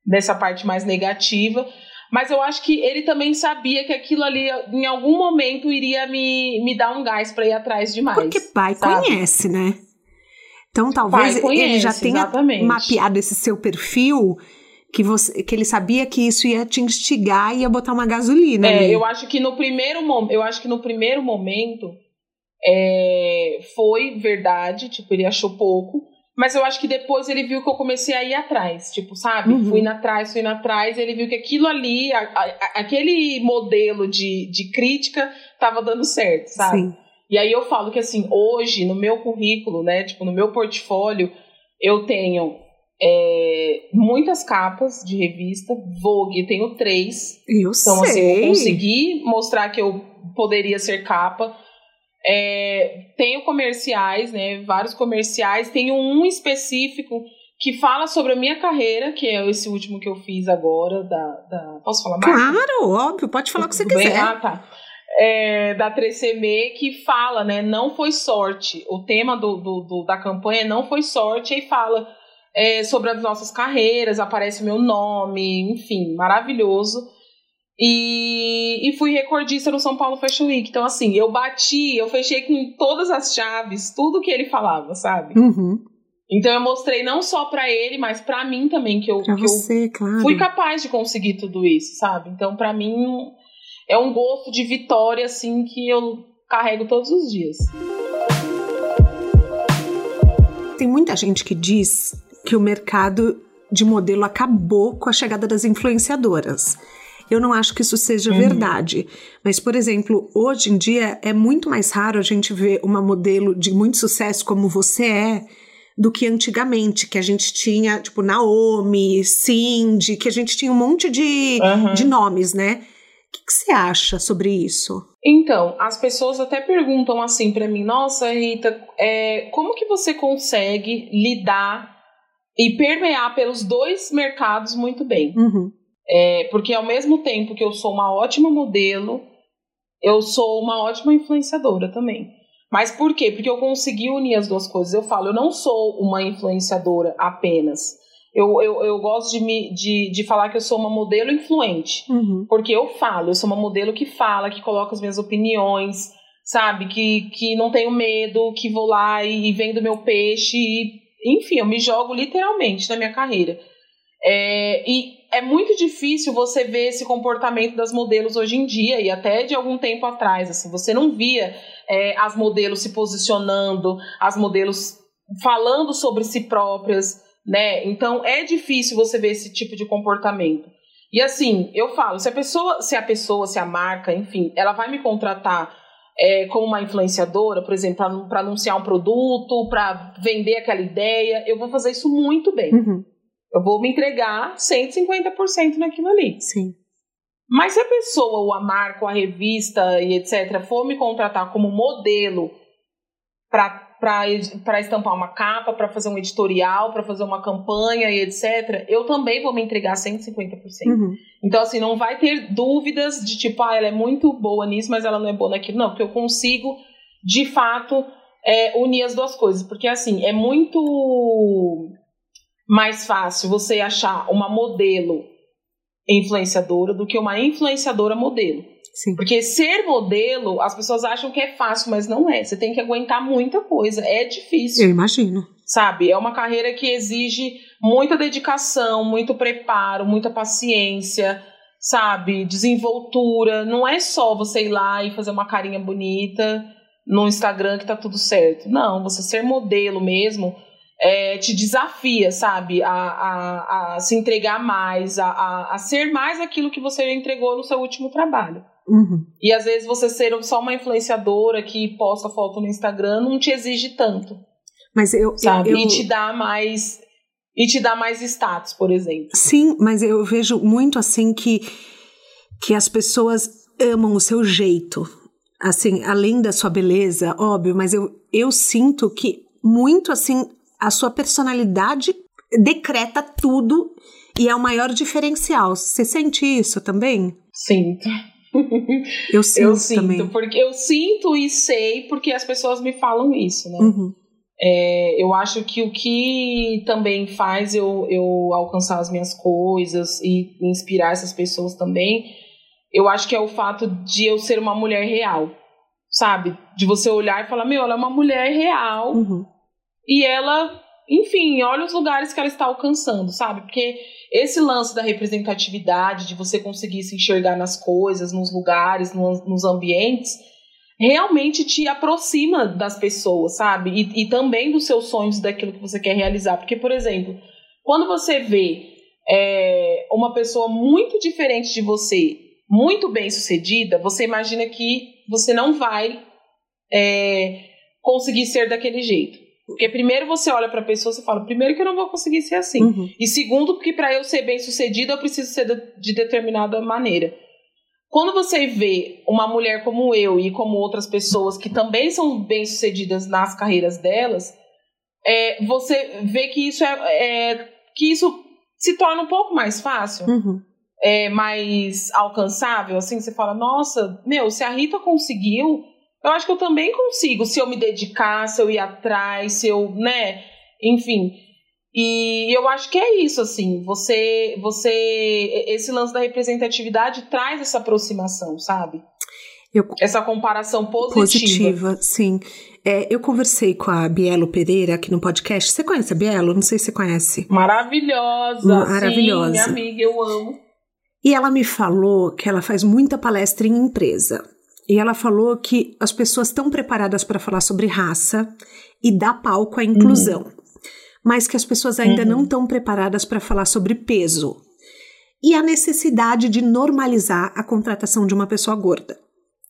nessa parte mais negativa. Mas eu acho que ele também sabia que aquilo ali, em algum momento, iria me, me dar um gás para ir atrás de mais. Porque pai sabe? conhece, né? Então talvez Pai conhece, ele já tenha exatamente. mapeado esse seu perfil que você que ele sabia que isso ia te instigar e ia botar uma gasolina É, ali. eu acho que no primeiro momento, eu acho que no primeiro momento é, foi verdade, tipo, ele achou pouco, mas eu acho que depois ele viu que eu comecei a ir atrás, tipo, sabe? Uhum. Fui indo atrás, fui indo atrás, ele viu que aquilo ali, a- a- aquele modelo de, de crítica tava dando certo, sabe? Sim. E aí eu falo que assim, hoje, no meu currículo, né, tipo, no meu portfólio, eu tenho é, muitas capas de revista, Vogue, eu tenho três, Eu então, assim, sei. eu consegui mostrar que eu poderia ser capa. É, tenho comerciais, né? Vários comerciais. Tenho um específico que fala sobre a minha carreira, que é esse último que eu fiz agora. Da, da... Posso falar mais? Claro, óbvio, pode falar o que você bem? quiser. Ah, tá. É, da 3CM que fala, né? Não foi sorte. O tema do, do, do- da campanha não foi sorte e fala. É, sobre as nossas carreiras, aparece meu nome, enfim, maravilhoso. E, e fui recordista no São Paulo Fashion Week. Então, assim, eu bati, eu fechei com todas as chaves, tudo que ele falava, sabe? Uhum. Então eu mostrei não só para ele, mas para mim também que eu, pra que você, eu claro. fui capaz de conseguir tudo isso, sabe? Então para mim é um gosto de vitória assim que eu carrego todos os dias. Tem muita gente que diz que o mercado de modelo acabou com a chegada das influenciadoras. Eu não acho que isso seja uhum. verdade. Mas, por exemplo, hoje em dia é muito mais raro a gente ver uma modelo de muito sucesso como você é do que antigamente, que a gente tinha, tipo, Naomi, Cindy, que a gente tinha um monte de, uhum. de nomes, né? O que, que você acha sobre isso? Então, as pessoas até perguntam assim para mim: Nossa, Rita, é, como que você consegue lidar e permear pelos dois mercados muito bem? Uhum. É, porque ao mesmo tempo que eu sou uma ótima modelo, eu sou uma ótima influenciadora também. Mas por quê? Porque eu consegui unir as duas coisas. Eu falo, eu não sou uma influenciadora apenas. Eu, eu, eu gosto de, me, de, de falar que eu sou uma modelo influente. Uhum. Porque eu falo, eu sou uma modelo que fala, que coloca as minhas opiniões, sabe? Que, que não tenho medo, que vou lá e, e vendo meu peixe. E, enfim, eu me jogo literalmente na minha carreira. É, e é muito difícil você ver esse comportamento das modelos hoje em dia e até de algum tempo atrás. Assim, você não via é, as modelos se posicionando, as modelos falando sobre si próprias, né? Então é difícil você ver esse tipo de comportamento. E assim, eu falo, se a pessoa, se a pessoa, se a marca, enfim, ela vai me contratar é, como uma influenciadora, por exemplo, para anunciar um produto, para vender aquela ideia, eu vou fazer isso muito bem. Uhum. Eu vou me entregar 150% naquilo ali. Sim. Mas se a pessoa, ou a marca, ou a revista e etc., for me contratar como modelo para estampar uma capa, para fazer um editorial, para fazer uma campanha e etc., eu também vou me entregar 150%. Uhum. Então, assim, não vai ter dúvidas de tipo, ah, ela é muito boa nisso, mas ela não é boa naquilo. Não, porque eu consigo, de fato, é, unir as duas coisas. Porque, assim, é muito mais fácil você achar uma modelo influenciadora do que uma influenciadora modelo. Sim. Porque ser modelo, as pessoas acham que é fácil, mas não é. Você tem que aguentar muita coisa. É difícil. Eu imagino. Sabe? É uma carreira que exige muita dedicação, muito preparo, muita paciência, sabe? Desenvoltura. Não é só você ir lá e fazer uma carinha bonita no Instagram que tá tudo certo. Não, você ser modelo mesmo é, te desafia, sabe? A, a, a se entregar mais, a, a, a, ser mais aquilo que você entregou no seu último trabalho. Uhum. E às vezes você ser só uma influenciadora que posta foto no Instagram não te exige tanto. Mas eu. Sabe? Eu, eu... E te dá mais. E te dá mais status, por exemplo. Sim, mas eu vejo muito assim que, que as pessoas amam o seu jeito. Assim, além da sua beleza, óbvio, mas eu, eu sinto que muito assim a sua personalidade decreta tudo e é o maior diferencial. Você sente isso também? Sinto. Eu sinto, eu sinto também. porque eu sinto e sei porque as pessoas me falam isso, né? Uhum. É, eu acho que o que também faz eu, eu alcançar as minhas coisas e inspirar essas pessoas também, eu acho que é o fato de eu ser uma mulher real, sabe? De você olhar e falar, meu, ela é uma mulher real. Uhum e ela, enfim, olha os lugares que ela está alcançando, sabe? Porque esse lance da representatividade, de você conseguir se enxergar nas coisas, nos lugares, nos, ambientes, realmente te aproxima das pessoas, sabe? E, e, também dos seus sonhos, daquilo que você quer realizar. Porque, por exemplo, quando você vê é, uma pessoa muito diferente de você, muito bem sucedida, você imagina que você não vai é, conseguir ser daquele jeito. Porque primeiro você olha para a pessoa e fala, primeiro que eu não vou conseguir ser assim. Uhum. E segundo, que para eu ser bem sucedido, eu preciso ser de, de determinada maneira. Quando você vê uma mulher como eu e como outras pessoas que também são bem sucedidas nas carreiras delas, é, você vê que isso é, é, que isso se torna um pouco mais fácil, uhum. é mais alcançável. Assim, você fala, nossa, meu, se a Rita conseguiu, eu acho que eu também consigo, se eu me dedicar, se eu ir atrás, se eu, né, enfim. E eu acho que é isso, assim, você, você, esse lance da representatividade traz essa aproximação, sabe? Eu, essa comparação positiva. Positiva, sim. É, eu conversei com a Bielo Pereira aqui no podcast. Você conhece a Bielo? Não sei se você conhece. Maravilhosa. Maravilhosa. Sim, minha amiga, eu amo. E ela me falou que ela faz muita palestra em empresa. E ela falou que as pessoas estão preparadas para falar sobre raça e dar palco à inclusão. Uhum mas que as pessoas ainda uhum. não estão preparadas para falar sobre peso. E a necessidade de normalizar a contratação de uma pessoa gorda.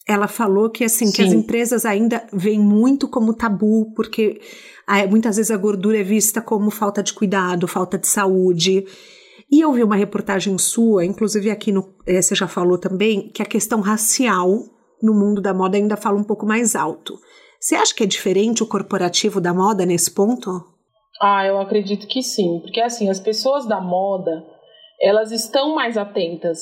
Ela falou que assim, Sim. que as empresas ainda veem muito como tabu, porque muitas vezes a gordura é vista como falta de cuidado, falta de saúde. E eu vi uma reportagem sua, inclusive aqui no, eh, você já falou também, que a questão racial no mundo da moda ainda fala um pouco mais alto. Você acha que é diferente o corporativo da moda nesse ponto? Ah, eu acredito que sim, porque assim, as pessoas da moda, elas estão mais atentas,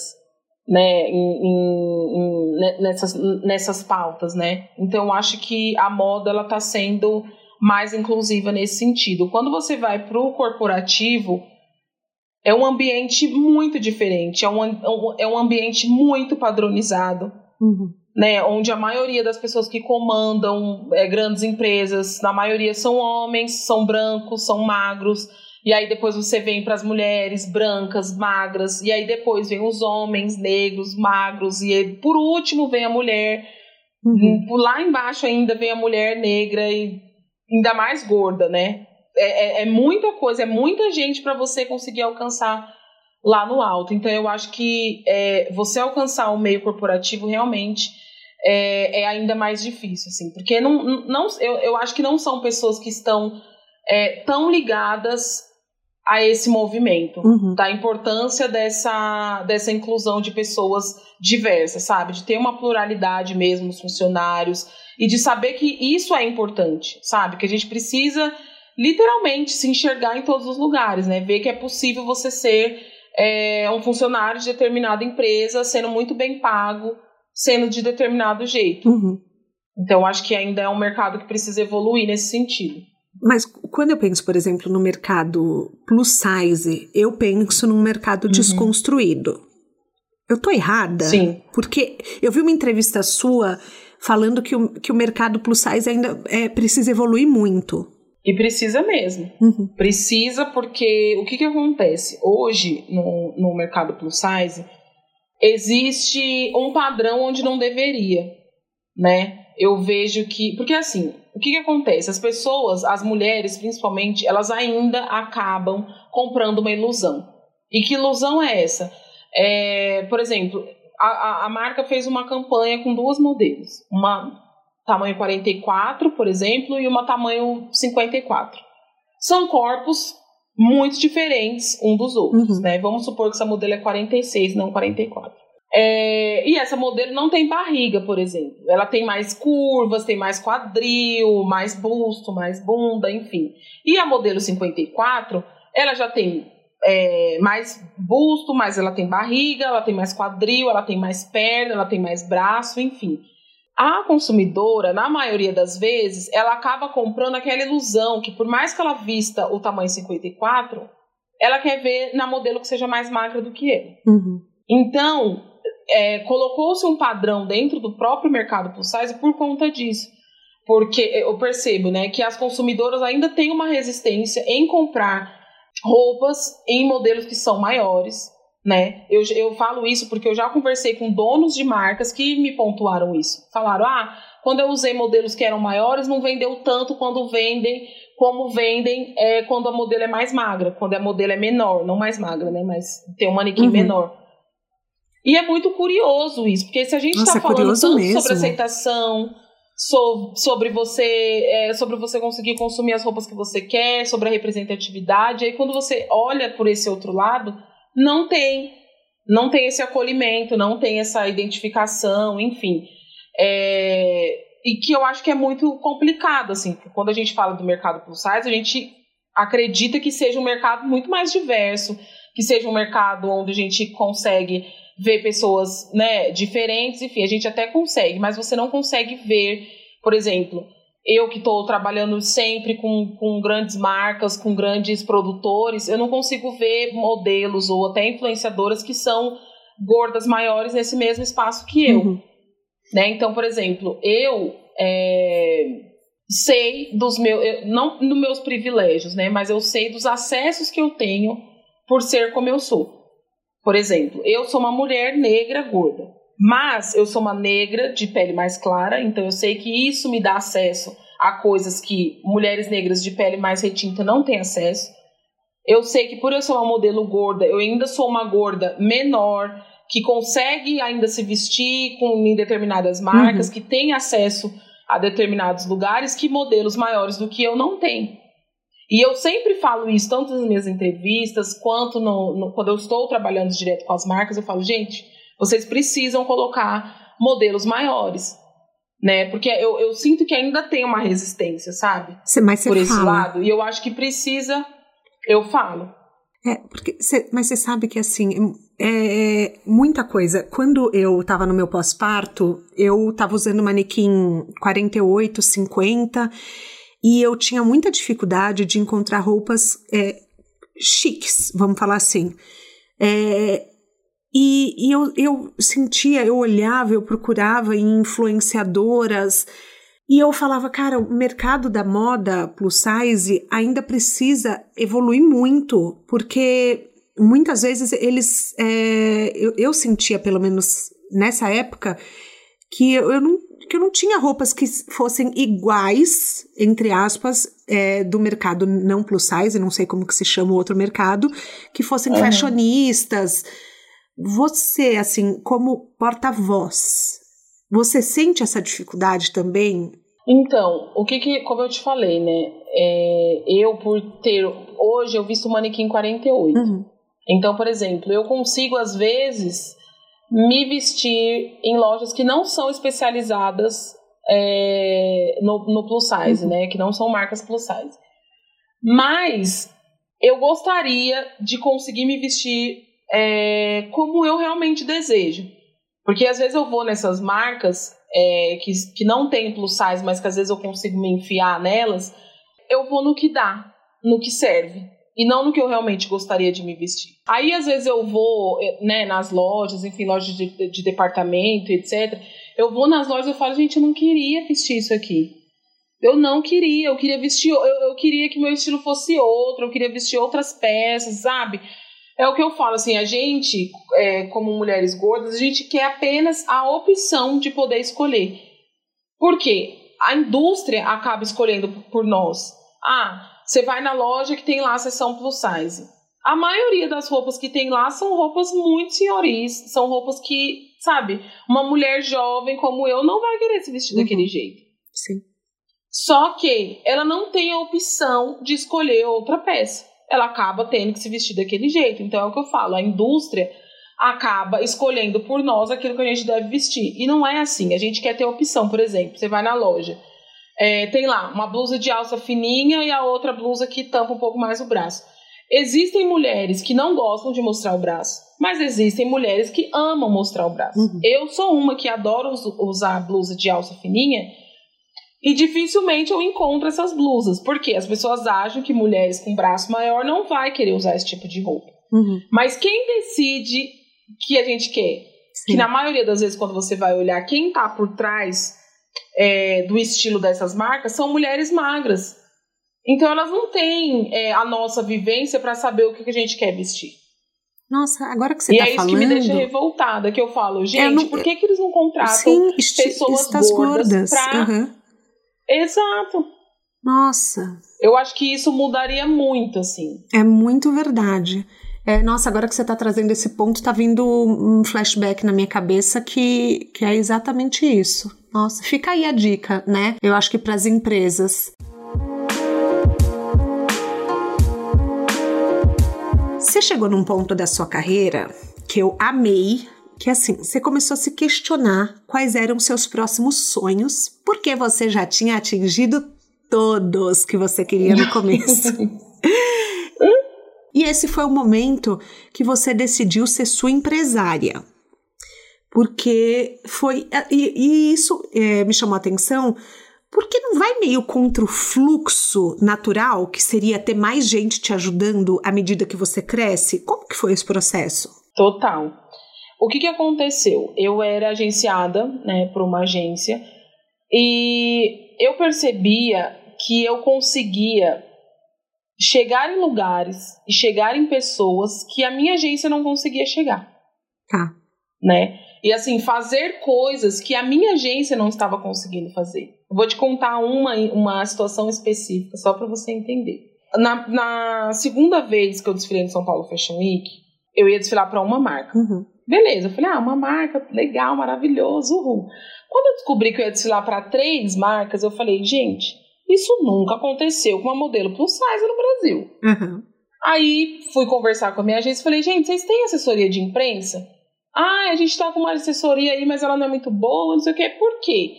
né, em, em, em, nessas, nessas pautas, né? Então, eu acho que a moda, ela está sendo mais inclusiva nesse sentido. Quando você vai para o corporativo, é um ambiente muito diferente, é um, é um ambiente muito padronizado. Uhum né, onde a maioria das pessoas que comandam é, grandes empresas, na maioria são homens, são brancos, são magros, e aí depois você vem para as mulheres brancas, magras, e aí depois vem os homens negros, magros, e aí, por último vem a mulher, uhum. lá embaixo ainda vem a mulher negra e ainda mais gorda, né? É, é, é muita coisa, é muita gente para você conseguir alcançar lá no alto. Então eu acho que é, você alcançar o meio corporativo realmente é, é, ainda mais difícil, assim, porque não, não, eu, eu acho que não são pessoas que estão é, tão ligadas a esse movimento, uhum. da importância dessa, dessa inclusão de pessoas diversas, sabe? De ter uma pluralidade mesmo nos funcionários e de saber que isso é importante, sabe? Que a gente precisa literalmente se enxergar em todos os lugares, né? Ver que é possível você ser é, um funcionário de determinada empresa, sendo muito bem pago, sendo de determinado jeito. Uhum. Então, acho que ainda é um mercado que precisa evoluir nesse sentido. Mas quando eu penso, por exemplo, no mercado plus size, eu penso num mercado uhum. desconstruído. Eu tô errada? Sim. Porque eu vi uma entrevista sua falando que o, que o mercado plus size ainda é, precisa evoluir muito. E precisa mesmo. Uhum. Precisa porque o que, que acontece? Hoje, no, no mercado plus size, existe um padrão onde não deveria, né? Eu vejo que. Porque assim, o que, que acontece? As pessoas, as mulheres principalmente, elas ainda acabam comprando uma ilusão. E que ilusão é essa? É, por exemplo, a, a, marca fez uma campanha com duas modelos. Uma tamanho 44, por exemplo, e uma tamanho 54. São corpos muito diferentes um dos outros, uhum. né? Vamos supor que essa modelo é 46, não 44. É, e essa modelo não tem barriga, por exemplo. Ela tem mais curvas, tem mais quadril, mais busto, mais bunda, enfim. E a modelo 54, ela já tem é, mais busto, mas ela tem barriga, ela tem mais quadril, ela tem mais perna, ela tem mais braço, enfim. A consumidora, na maioria das vezes, ela acaba comprando aquela ilusão que, por mais que ela vista o tamanho 54, ela quer ver na modelo que seja mais magra do que ele. Uhum. Então, é, colocou-se um padrão dentro do próprio mercado plus size por conta disso. Porque eu percebo né, que as consumidoras ainda têm uma resistência em comprar roupas em modelos que são maiores, né? Eu, eu falo isso porque eu já conversei com donos de marcas que me pontuaram isso. Falaram, ah, quando eu usei modelos que eram maiores, não vendeu tanto quando vendem, como vendem é, quando a modelo é mais magra, quando a modelo é menor, não mais magra, né? Mas tem um manequim uhum. menor. E é muito curioso isso, porque se a gente está é falando tanto mesmo. sobre aceitação, sobre, sobre você é, sobre você conseguir consumir as roupas que você quer, sobre a representatividade, aí quando você olha por esse outro lado não tem. Não tem esse acolhimento, não tem essa identificação, enfim. É, e que eu acho que é muito complicado, assim, quando a gente fala do mercado plus size, a gente acredita que seja um mercado muito mais diverso, que seja um mercado onde a gente consegue ver pessoas né, diferentes, enfim, a gente até consegue, mas você não consegue ver, por exemplo, eu que estou trabalhando sempre com, com grandes marcas, com grandes produtores, eu não consigo ver modelos ou até influenciadoras que são gordas maiores nesse mesmo espaço que eu. Uhum. Né? Então, por exemplo, eu é, sei dos meus, não dos meus privilégios, né? mas eu sei dos acessos que eu tenho por ser como eu sou. Por exemplo, eu sou uma mulher negra gorda. Mas eu sou uma negra de pele mais clara, então eu sei que isso me dá acesso a coisas que mulheres negras de pele mais retinta não têm acesso. Eu sei que por eu ser uma modelo gorda, eu ainda sou uma gorda menor, que consegue ainda se vestir com, em determinadas marcas, uhum. que tem acesso a determinados lugares que modelos maiores do que eu não têm. E eu sempre falo isso, tanto nas minhas entrevistas, quanto no, no, quando eu estou trabalhando direto com as marcas, eu falo, gente, vocês precisam colocar modelos maiores. Né? Porque eu, eu sinto que ainda tem uma resistência, sabe? Cê, mas Por esse fala. lado. E eu acho que precisa. Eu falo. É, porque cê, mas você sabe que assim, é, é, muita coisa. Quando eu tava no meu pós-parto, eu tava usando manequim 48, 50, e eu tinha muita dificuldade de encontrar roupas é, chiques, vamos falar assim. É, e, e eu, eu sentia, eu olhava, eu procurava em influenciadoras e eu falava, cara, o mercado da moda plus size ainda precisa evoluir muito, porque muitas vezes eles. É, eu, eu, sentia, pelo menos nessa época, que eu, eu, não, que eu não tinha roupas que fossem iguais, entre aspas, é, do mercado não plus size, não sei como que se chama o outro mercado, que fossem uhum. fashionistas você, assim, como porta-voz, você sente essa dificuldade também? Então, o que que, como eu te falei, né? É, eu, por ter. Hoje eu visto manequim 48. Uhum. Então, por exemplo, eu consigo, às vezes, me vestir em lojas que não são especializadas é, no, no, plus size, uhum. né? Que não são marcas plus size. Mas eu gostaria de conseguir me vestir é, como eu realmente desejo. Porque às vezes eu vou nessas marcas é, que, que não tem plus size, mas que às vezes eu consigo me enfiar nelas, eu vou no que dá, no que serve. E não no que eu realmente gostaria de me vestir. Aí, às vezes, eu vou é, né, nas lojas, enfim, lojas de, de departamento, etc. Eu vou nas lojas e falo, gente, eu não queria vestir isso aqui. Eu não queria, eu queria vestir, eu, eu queria que meu estilo fosse outro, eu queria vestir outras peças, sabe? É o que eu falo, assim, a gente, é, como mulheres gordas, a gente quer apenas a opção de poder escolher. Por quê? A indústria acaba escolhendo por nós. Ah, você vai na loja que tem lá a seção plus size. A maioria das roupas que tem lá são roupas muito senhoris, são roupas que, sabe, uma mulher jovem como eu não vai querer se vestir uhum. daquele jeito. Sim. Só que ela não tem a opção de escolher outra peça ela acaba tendo que se vestir daquele jeito. Então é o que eu falo, a indústria acaba escolhendo por nós aquilo que a gente deve vestir. E não é assim, a gente quer ter opção, por exemplo, você vai na loja, é, tem lá uma blusa de alça fininha e a outra blusa que tampa um pouco mais o braço. Existem mulheres que não gostam de mostrar o braço, mas existem mulheres que amam mostrar o braço. Uhum. Eu sou uma que adoro usar blusa de alça fininha e dificilmente eu encontro essas blusas, porque as pessoas acham que mulheres com braço maior não vai querer usar esse tipo de roupa. Uhum. Mas quem decide que a gente quer? Sim. Que na maioria das vezes, quando você vai olhar quem está por trás é, do estilo dessas marcas, são mulheres magras. Então elas não têm é, a nossa vivência para saber o que, que a gente quer vestir. Nossa, agora que você e tá falando... E é isso que me deixa revoltada, que eu falo, gente, não... por que, que eles não contratam Sim, pessoas gordas, gordas. pra... Uhum Exato. Nossa. Eu acho que isso mudaria muito, assim. É muito verdade. É, nossa, agora que você está trazendo esse ponto, está vindo um flashback na minha cabeça que, que é exatamente isso. Nossa, fica aí a dica, né? Eu acho que para as empresas. Você chegou num ponto da sua carreira que eu amei, que assim, você começou a se questionar quais eram seus próximos sonhos, porque você já tinha atingido todos que você queria no começo. e esse foi o momento que você decidiu ser sua empresária. Porque foi. E, e isso é, me chamou a atenção porque não vai meio contra o fluxo natural, que seria ter mais gente te ajudando à medida que você cresce? Como que foi esse processo? Total. O que, que aconteceu? Eu era agenciada né, por uma agência e eu percebia que eu conseguia chegar em lugares e chegar em pessoas que a minha agência não conseguia chegar. Tá. Né? E assim, fazer coisas que a minha agência não estava conseguindo fazer. Eu vou te contar uma, uma situação específica, só para você entender. Na, na, segunda vez que eu desfilei no São Paulo Fashion Week, eu ia desfilar para uma marca. Uhum. Beleza, eu falei, ah, uma marca legal, maravilhoso, uhul. Quando eu descobri que eu ia desfilar para três marcas, eu falei, gente, isso nunca aconteceu com uma modelo plus size no Brasil. Uhum. Aí fui conversar com a minha agência e falei, gente, vocês têm assessoria de imprensa? Ah, a gente tá com uma assessoria aí, mas ela não é muito boa, não sei o quê. Por quê?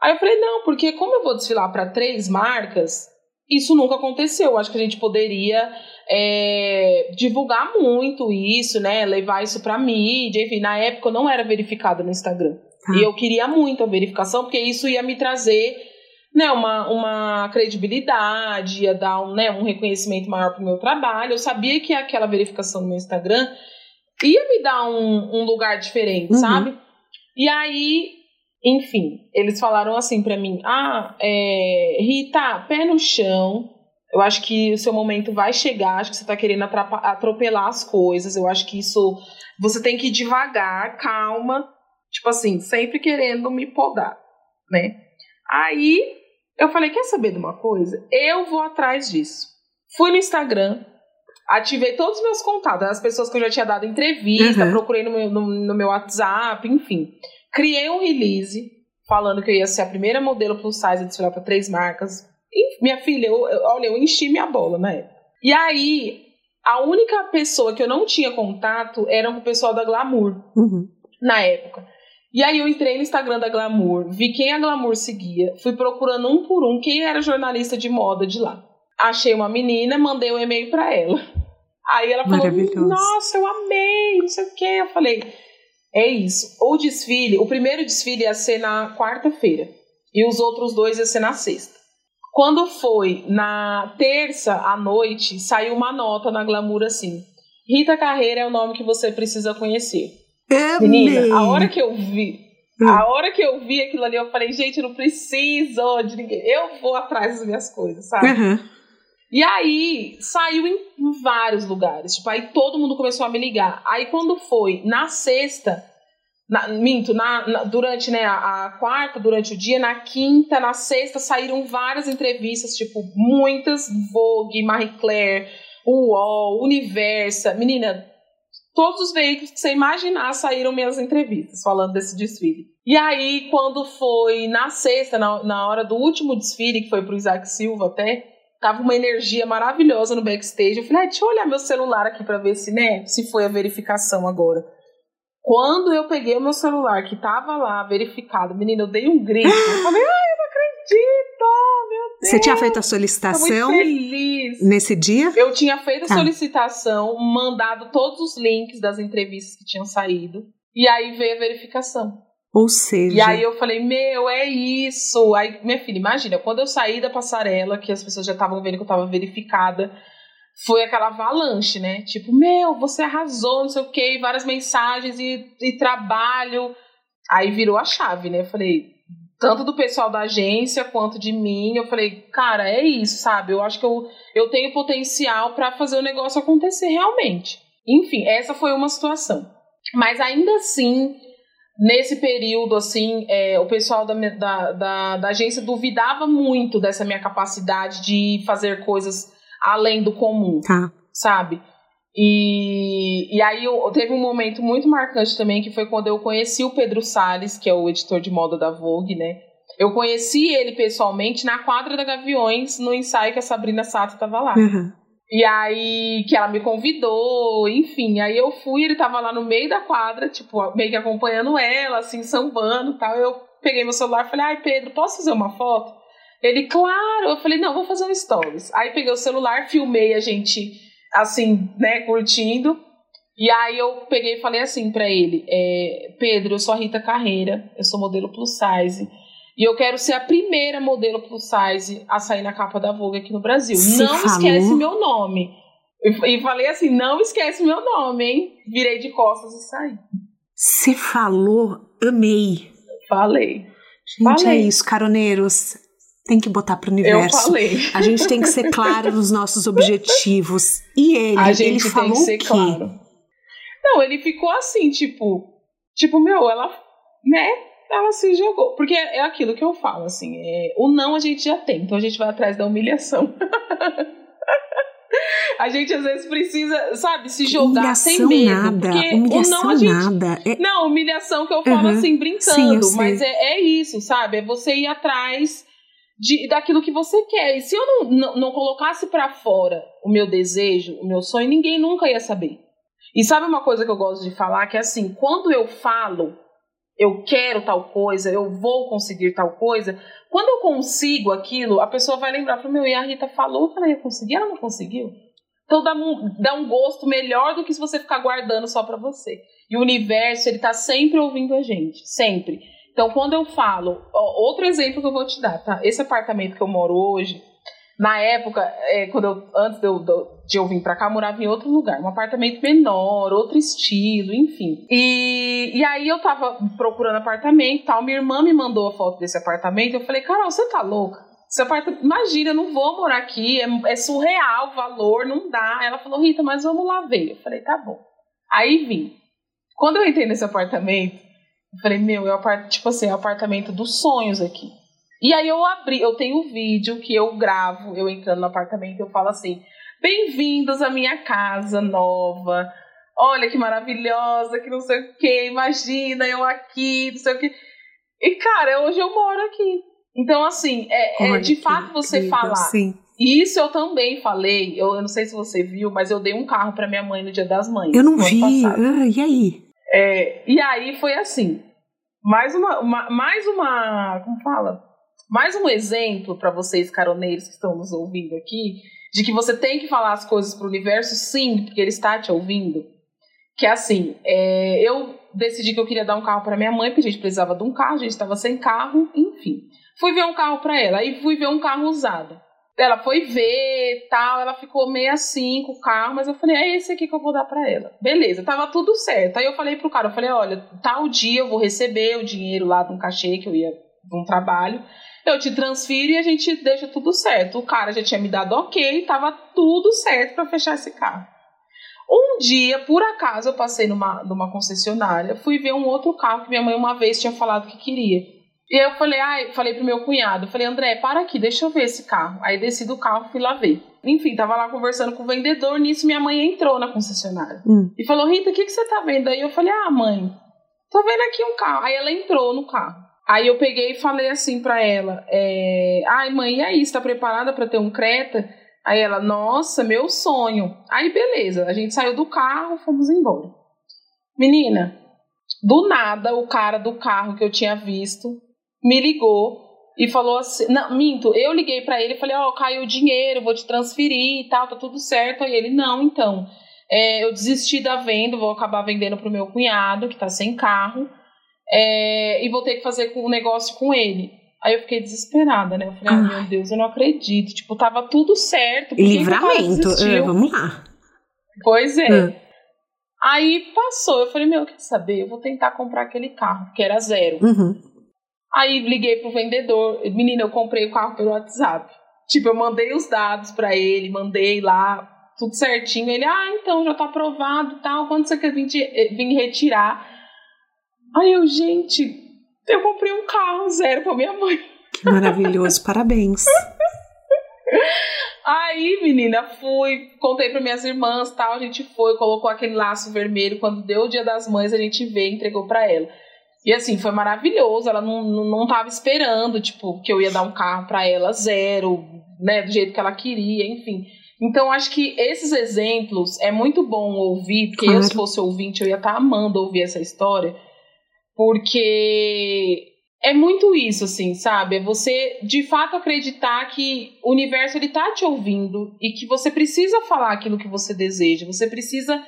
Aí eu falei, não, porque como eu vou desfilar para três marcas, isso nunca aconteceu. Acho que a gente poderia é, divulgar muito isso, né? Levar isso pra mídia. Enfim, na época eu não era verificada no Instagram. Ah. E eu queria muito a verificação, porque isso ia me trazer né, uma, uma credibilidade, ia dar um, né, um reconhecimento maior para o meu trabalho. Eu sabia que aquela verificação no meu Instagram ia me dar um, um lugar diferente, uhum. sabe? E aí, enfim, eles falaram assim para mim: ah, é, Rita, pé no chão. Eu acho que o seu momento vai chegar, acho que você tá querendo atropelar as coisas. Eu acho que isso. Você tem que ir devagar, calma. Tipo assim, sempre querendo me podar, né? Aí eu falei: quer saber de uma coisa? Eu vou atrás disso. Fui no Instagram, ativei todos os meus contatos, as pessoas que eu já tinha dado entrevista, uhum. procurei no meu, no, no meu WhatsApp, enfim. Criei um release falando que eu ia ser a primeira modelo plus size a desfilar para três marcas. Minha filha, eu, eu, olha, eu enchi minha bola na época. E aí, a única pessoa que eu não tinha contato era com o pessoal da Glamour, uhum. na época. E aí eu entrei no Instagram da Glamour, vi quem a Glamour seguia, fui procurando um por um quem era jornalista de moda de lá. Achei uma menina, mandei um e-mail para ela. Aí ela falou: Nossa, eu amei, não sei o quê. Eu falei: É isso. O desfile, o primeiro desfile ia ser na quarta-feira e os outros dois ia ser na sexta. Quando foi na terça à noite, saiu uma nota na Glamour assim: Rita Carreira é o nome que você precisa conhecer. É Menina, a hora que eu vi, a hora que eu vi aquilo ali, eu falei, gente, eu não preciso de ninguém. Eu vou atrás das minhas coisas, sabe? Uhum. E aí saiu em vários lugares. Tipo, aí todo mundo começou a me ligar. Aí quando foi na sexta, na, minto, na, na, durante né, a, a, quarta, durante o dia, na quinta, na sexta, saíram várias entrevistas, tipo, muitas, Vogue, Marie Claire, UOL, Universa. Menina, todos os veículos que você imaginar saíram minhas entrevistas falando desse desfile. E aí, quando foi na sexta, na, na hora do último desfile, que foi pro Isaac Silva até, tava uma energia maravilhosa no backstage. Eu falei, ah, deixa eu olhar meu celular aqui para ver se, né, se foi a verificação agora. Quando eu peguei o meu celular, que tava lá verificado, menina, eu dei um grito. Eu falei, ai, eu não acredito! Meu Deus! Você tinha feito a solicitação? Nesse dia? Eu tinha feito a tá. solicitação, mandado todos os links das entrevistas que tinham saído. E aí veio a verificação. Ou seja. E aí eu falei, meu, é isso. Aí, minha filha, imagina, quando eu saí da passarela, que as pessoas já estavam vendo que eu estava verificada, foi aquela avalanche, né? Tipo, meu, você arrasou, não sei o quê, várias mensagens e, e trabalho. Aí virou a chave, né? Eu falei, tanto do pessoal da agência quanto de mim, eu falei, cara, é isso, sabe? Eu acho que eu, eu tenho potencial para fazer o negócio acontecer realmente. Enfim, essa foi uma situação. Mas ainda assim, nesse período, assim, é, o pessoal da, da, da, da, agência duvidava muito dessa minha capacidade de fazer coisas além do comum, tá. sabe? E, e aí eu, teve um momento muito marcante também, que foi quando eu conheci o Pedro Salles, que é o editor de moda da Vogue, né? Eu conheci ele pessoalmente na quadra da Gaviões, no ensaio que a Sabrina Sato estava lá. Uhum. E aí, que ela me convidou, enfim. Aí eu fui, ele tava lá no meio da quadra, tipo, meio que acompanhando ela, assim, sambando e tal. Eu peguei meu celular e falei, ai, Pedro, posso fazer uma foto? Ele, claro. Eu falei, não, vou fazer um stories. Aí peguei o celular, filmei a gente, assim, né, curtindo. E aí eu peguei e falei assim para ele, é, Pedro, eu sou a Rita Carreira, eu sou modelo plus size. E eu quero ser a primeira modelo plus size a sair na capa da Vogue aqui no Brasil. Você não falou? esquece meu nome. E e falei assim, não esquece meu nome, hein? Virei de costas e saí. Você falou, amei. Falei. Gente, Falei. é isso, caroneiros. Tem que botar pro Eu universo. falei. A gente tem que ser claro nos nossos objetivos. E ele, A gente ele tem falou que ser claro. Não, ele ficou assim, tipo, tipo, meu, ela, né? Ela se jogou. Porque é é aquilo que eu falo, assim, é, o não a gente já tem, então a gente vai atrás da humilhação. a gente às vezes precisa, sabe, se jogar sem humilhação medo. nada, porque humilhação o não a gente. nada. É, Não, humilhação que eu falo Uhum. assim, Sim, brincando, eu sei. mas é, é isso, sabe? É você ir atrás de, daquilo que você quer. E se eu não, não, não colocasse pra fora o meu desejo, o meu sonho, ninguém nunca ia saber. E sabe uma coisa que eu gosto de falar? Que é assim, quando eu falo, eu quero tal coisa, eu vou conseguir tal coisa, quando eu consigo aquilo, a pessoa vai lembrar, fala, meu, e a Rita falou que ela ia conseguir, ela não conseguiu. Então dá um, dá um gosto melhor do que se você ficar guardando só pra você. E o universo, ele tá sempre ouvindo a gente, sempre. Então, quando eu falo, ó, outro exemplo que eu vou te dar, tá? Esse apartamento que eu moro hoje, na época, é, quando eu, antes de eu, de eu vir pra cá, eu morava em outro lugar, um apartamento menor, outro estilo, enfim. E, e aí eu tava procurando apartamento tal, minha irmã me mandou a foto desse apartamento, eu falei, Carol, você tá louca? Esse apartamento, imagina, eu não vou morar aqui, é, é surreal o valor, não dá. Ela falou, Rita, mas vamos lá ver. Eu falei, tá bom. Aí vim. Quando eu entrei nesse apartamento, eu falei, meu, é o tipo assim, é o apartamento dos sonhos aqui. E aí eu abri, eu tenho um vídeo que eu gravo, eu entrando no apartamento, eu falo assim: Bem-vindos à minha casa nova. Olha que maravilhosa, que não sei o que, imagina eu aqui, não sei o que. E cara, hoje eu moro aqui. Então, assim, é, é de fato você incrível, falar. Sim. E isso eu também falei, eu, eu não sei se você viu, mas eu dei um carro pra minha mãe no Dia das Mães. Eu não vi. Ah, e aí? É, e aí foi assim. Mais uma, uma- mais uma, como fala? Mais um exemplo para vocês caroneiros que estão nos ouvindo aqui, de que você tem que falar as coisas pro universo, sim, porque ele está te ouvindo. Que é assim, é, eu decidi que eu queria dar um carro para minha mãe, porque a gente precisava de um carro, a gente estava sem carro, enfim. Fui ver um carro para ela, aí fui ver um carro usado. Ela foi ver, tal, ela ficou meio assim com o carro, mas eu falei, é esse aqui que eu vou dar pra ela. Beleza, tava tudo certo. Aí eu falei pro cara, eu falei, olha, tal dia eu vou receber o dinheiro lá de um cachê que eu ia de um trabalho. Eu te transfiro e a gente deixa tudo certo. O cara já tinha me dado ok, tava tudo certo pra fechar esse carro. Um dia, por acaso, eu passei numa, numa concessionária, fui ver um outro carro que minha mãe uma vez tinha falado que queria. E aí eu falei, ai, falei pro meu cunhado, falei, André, para aqui, deixa eu ver esse carro. Aí desci do carro, fui lá ver. Enfim, tava lá conversando com o vendedor, nisso minha mãe entrou na concessionária. Hum. E falou, Rita, o que, que você tá vendo aí? Eu falei, ah, mãe, tô vendo aqui um carro. Aí ela entrou no carro. Aí eu peguei e falei assim pra ela, é, ai mãe, e aí, você tá preparada pra ter um Creta? Aí ela, nossa, meu sonho. Aí beleza, a gente saiu do carro, fomos embora. Menina, do nada, o cara do carro que eu tinha visto me ligou e falou assim: Não, minto, eu liguei pra ele e falei: Ó, oh, caiu o dinheiro, vou te transferir e tal, tá tudo certo. Aí ele: Não, então, é, eu desisti da venda, vou acabar vendendo pro meu cunhado, que tá sem carro, é, e vou ter que fazer um negócio com ele. Aí eu fiquei desesperada, né? Eu falei: Ah, meu Deus, eu não acredito. Tipo, tava tudo certo. Livramento. Ah, vamos lá. Pois é. Ah. Aí passou, eu falei, meu, quer saber? Eu vou tentar comprar aquele carro, que era zero. Uhum. Aí liguei pro vendedor, menina, eu comprei o carro pelo WhatsApp. Tipo, eu mandei os dados pra ele, mandei lá, tudo certinho. Ele, ah, então já tá aprovado e tal, quando você quer vir, eh, vir retirar? Aí eu, gente, eu comprei um carro zero pra minha mãe. Que maravilhoso. Parabéns. Aí, menina, fui, contei para minhas irmãs, tal, a gente foi, colocou aquele laço vermelho, quando deu o Dia das Mães, a gente veio e entregou para ela. E assim, foi maravilhoso, ela não, não, não tava esperando, tipo, que eu ia dar um carro para ela zero, né, do jeito que ela queria, enfim. Então, acho que esses exemplos é muito bom ouvir, porque eu, Claro. se fosse ouvinte, eu ia estar amando ouvir essa história, porque é muito isso, assim, sabe? É você, de fato, acreditar que o universo, ele tá te ouvindo e que você precisa falar aquilo que você deseja, você precisa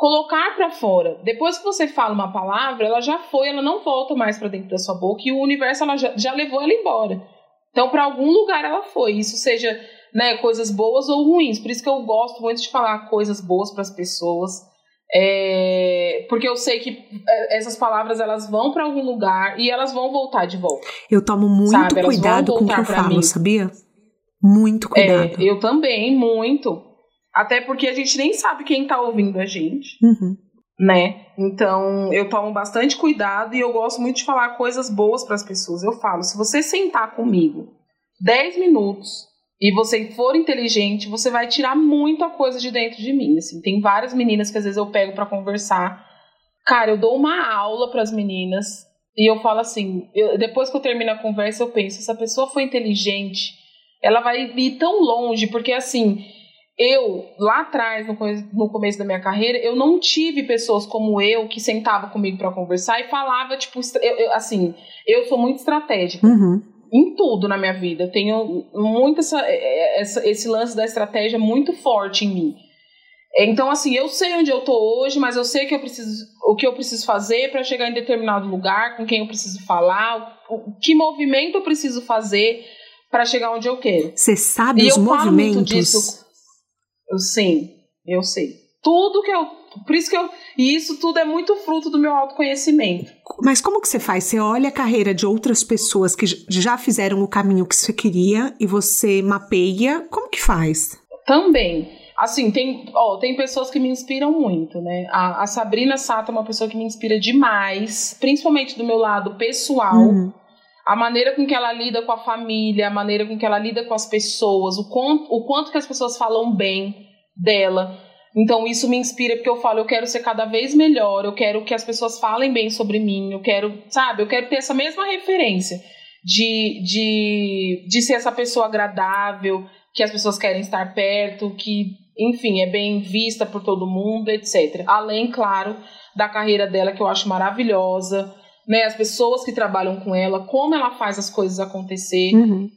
colocar para fora. Depois que você fala uma palavra, ela já foi, ela não volta mais para dentro da sua boca e o universo ela já, já levou ela embora. Então, para algum lugar ela foi. Isso seja né, coisas boas ou ruins. Por isso que eu gosto muito de falar coisas boas para as pessoas. É, porque eu sei que é, essas palavras elas vão para algum lugar e elas vão voltar de volta. Eu tomo muito sabe? cuidado com o que eu falo, mim. sabia? Muito é, cuidado. É, eu também, muito. Até porque a gente nem sabe quem tá ouvindo a gente. Uhum. Né? Então, eu tomo bastante cuidado e eu gosto muito de falar coisas boas para as pessoas. Eu falo, se você sentar comigo 10 minutos e você for inteligente, você vai tirar muita coisa de dentro de mim. Assim, tem várias meninas que às vezes eu pego para conversar. Cara, eu dou uma aula para as meninas e eu falo assim, eu, depois que eu termino a conversa, eu penso, essa pessoa foi inteligente, ela vai ir tão longe, porque assim, eu, lá atrás, no, começo da minha carreira, eu não tive pessoas como eu que sentava comigo para conversar e falava, tipo, eu, eu, assim, eu sou muito estratégica. Uhum em tudo na minha vida. Eu tenho muito essa, é, é, essa, esse lance da estratégia muito forte em mim. Então, assim, eu sei onde eu tô hoje, mas eu sei que eu preciso, o que eu preciso fazer para chegar em determinado lugar, com quem eu preciso falar, o, que movimento eu preciso fazer para chegar onde eu quero. Você sabe e os movimentos? Eu, sim, eu sei. Tudo que eu por isso que eu. E isso tudo é muito fruto do meu autoconhecimento. Mas como que você faz? Você olha a carreira de outras pessoas que já fizeram o caminho que você queria e você mapeia. Como que faz? Também. Assim, tem, ó, tem pessoas que me inspiram muito, né? A, a Sabrina Sato é uma pessoa que me inspira demais, principalmente do meu lado pessoal. Uhum. A maneira com que ela lida com a família, a maneira com que ela lida com as pessoas, o quanto, o quanto que as pessoas falam bem dela então isso me inspira porque eu falo, eu quero ser cada vez melhor, eu quero que as pessoas falem bem sobre mim, eu quero, sabe, eu quero ter essa mesma referência de, de, de ser essa pessoa agradável, que as pessoas querem estar perto, que, enfim, é bem vista por todo mundo, etc. Além, claro, da carreira dela que eu acho maravilhosa, né, as pessoas que trabalham com ela, como ela faz as coisas acontecer. Uhum.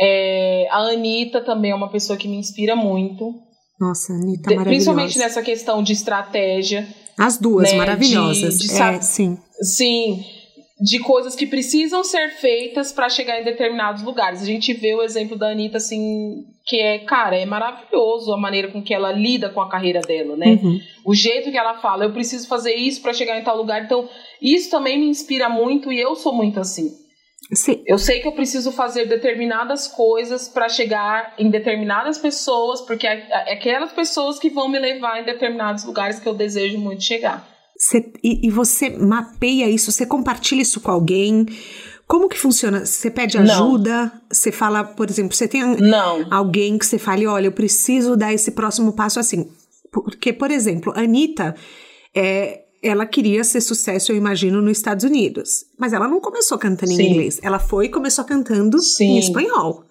É, a Anitta também é uma pessoa que me inspira muito. Nossa, Anitta maravilhosa. Principalmente nessa questão de estratégia. As duas, né, maravilhosas. De, de, é, sim. Sim, de coisas que precisam ser feitas para chegar em determinados lugares. A gente vê o exemplo da Anitta, assim, que é, cara, é maravilhoso a maneira com que ela lida com a carreira dela, né? Uhum. O jeito que ela fala, eu preciso fazer isso para chegar em tal lugar. Então, isso também me inspira muito e eu sou muito assim. Sim. Eu sei que eu preciso fazer determinadas coisas para chegar em determinadas pessoas, porque é, é aquelas pessoas que vão me levar em determinados lugares que eu desejo muito chegar. Você, e, e, você mapeia isso, você compartilha isso com alguém? Como que funciona? Você pede ajuda? Você fala, por exemplo, você tem Não. alguém que você fale, olha, eu preciso dar esse próximo passo assim. Porque, por exemplo, a Anitta, é, ela queria ser sucesso, eu imagino, nos Estados Unidos. Mas ela não começou cantando Sim. em inglês. Ela foi e começou cantando Sim. em espanhol.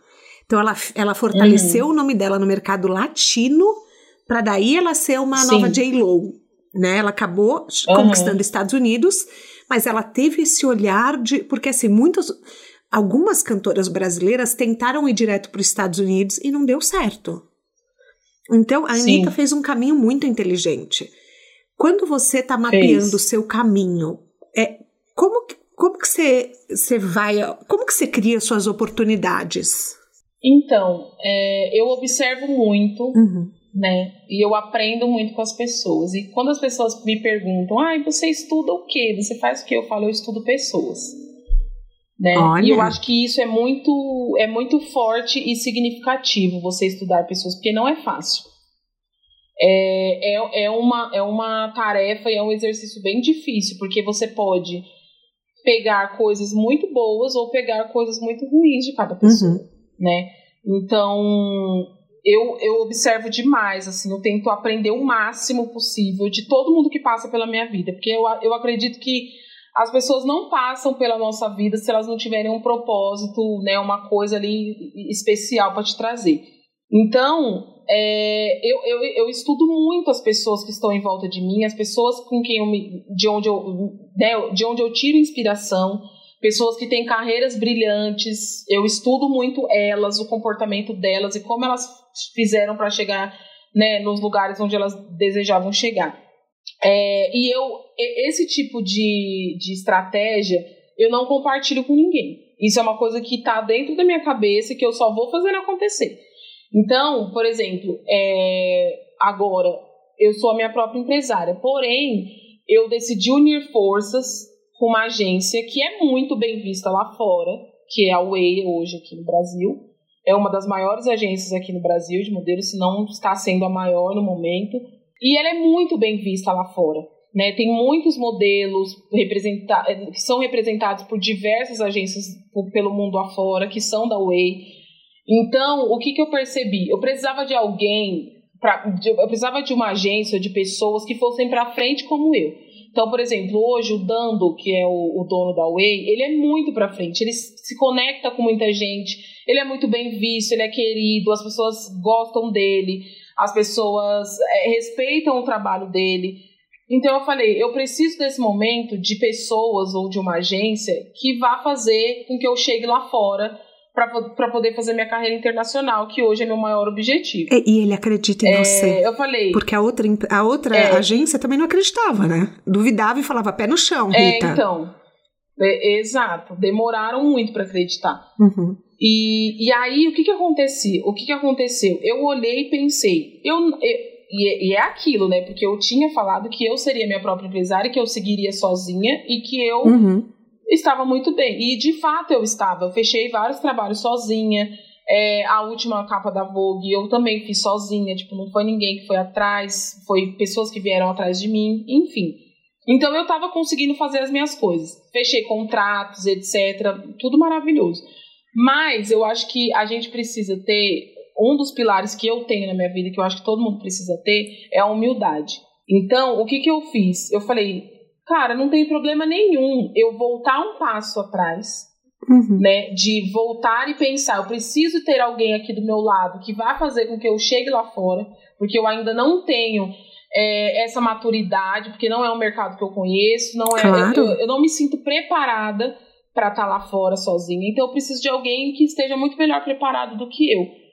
Então ela, ela fortaleceu uhum. o nome dela no mercado latino para daí ela ser uma Sim. nova J-Lo. Né? Ela acabou uhum. conquistando Estados Unidos, mas ela teve esse olhar de. Porque assim, muitas. Algumas cantoras brasileiras tentaram ir direto para os Estados Unidos e não deu certo. Então a Anitta fez um caminho muito inteligente. Quando você está mapeando o seu caminho, é, como, como que você, você vai, como que você cria suas oportunidades? Então, é, eu observo muito, uhum. Né? E eu aprendo muito com as pessoas. E quando as pessoas me perguntam, ah, você estuda o quê? Você faz o quê? Eu falo, eu estudo pessoas. Né? Olha. E eu acho que isso é muito, é muito forte e significativo você estudar pessoas, porque não é fácil é, é, é, uma, é uma tarefa e é um exercício bem difícil, porque você pode pegar coisas muito boas ou pegar coisas muito ruins de cada pessoa, uhum. né? Então, eu, eu observo demais, assim, eu tento aprender o máximo possível de todo mundo que passa pela minha vida, porque eu, eu acredito que as pessoas não passam pela nossa vida se elas não tiverem um propósito, né, uma coisa ali especial para te trazer. Então, é, eu, eu, eu, estudo muito as pessoas que estão em volta de mim, as pessoas com quem eu me, de onde eu, né, de onde eu tiro inspiração, pessoas que têm carreiras brilhantes. Eu estudo muito elas, o comportamento delas e como elas fizeram para chegar né, nos lugares onde elas desejavam chegar. É, e eu, esse tipo de, de estratégia, eu não compartilho com ninguém. Isso é uma coisa que está dentro da minha cabeça que eu só vou fazendo acontecer. Então, por exemplo, é, agora eu sou a minha própria empresária, porém eu decidi unir forças com uma agência que é muito bem vista lá fora, que é a Way hoje aqui no Brasil. É uma das maiores agências aqui no Brasil de modelos, se não está sendo a maior no momento. E ela é muito bem vista lá fora. Né? Tem muitos modelos que são representados por diversas agências pelo mundo afora, que são da Way. Então, o que, que eu percebi? Eu precisava de alguém, pra, eu precisava de uma agência de pessoas que fossem para frente como eu. Então, por exemplo, hoje o Dando, que é o, o dono da Way, ele é muito para frente, ele se conecta com muita gente, ele é muito bem visto, ele é querido, as pessoas gostam dele, as pessoas é, respeitam o trabalho dele. Então eu falei, eu preciso desse momento de pessoas ou de uma agência que vá fazer com que eu chegue lá fora para poder fazer minha carreira internacional, que hoje é meu maior objetivo. É, e ele acredita em é, você. Eu falei. Porque a outra, a outra é, agência também não acreditava, né? Duvidava e falava pé no chão, é, Rita. É, então. É, exato. Demoraram muito para acreditar. Uhum. E, e aí, o que que acontecia? O que que aconteceu? Eu olhei e pensei, eu, eu e, e, é aquilo, né? Porque eu tinha falado que eu seria minha própria empresária, que eu seguiria sozinha e que eu uhum. Estava muito bem. E de fato eu estava. Eu fechei vários trabalhos sozinha. É, a última capa da Vogue eu também fiz sozinha. Tipo, não foi ninguém que foi atrás, foi pessoas que vieram atrás de mim, enfim. Então eu estava conseguindo fazer as minhas coisas. Fechei contratos, etc. Tudo maravilhoso. Mas eu acho que a gente precisa ter um dos pilares que eu tenho na minha vida, que eu acho que todo mundo precisa ter, é a humildade. Então, o que, que eu fiz? Eu falei, cara, não tem problema nenhum eu voltar um passo atrás, uhum. né? De voltar e pensar, eu preciso ter alguém aqui do meu lado que vai fazer com que eu chegue lá fora, porque eu ainda não tenho é, essa maturidade, porque não é um mercado que eu conheço, não é, claro. eu, eu não me sinto preparada para estar tá lá fora sozinha. Então eu preciso de alguém que esteja muito melhor preparado do que eu.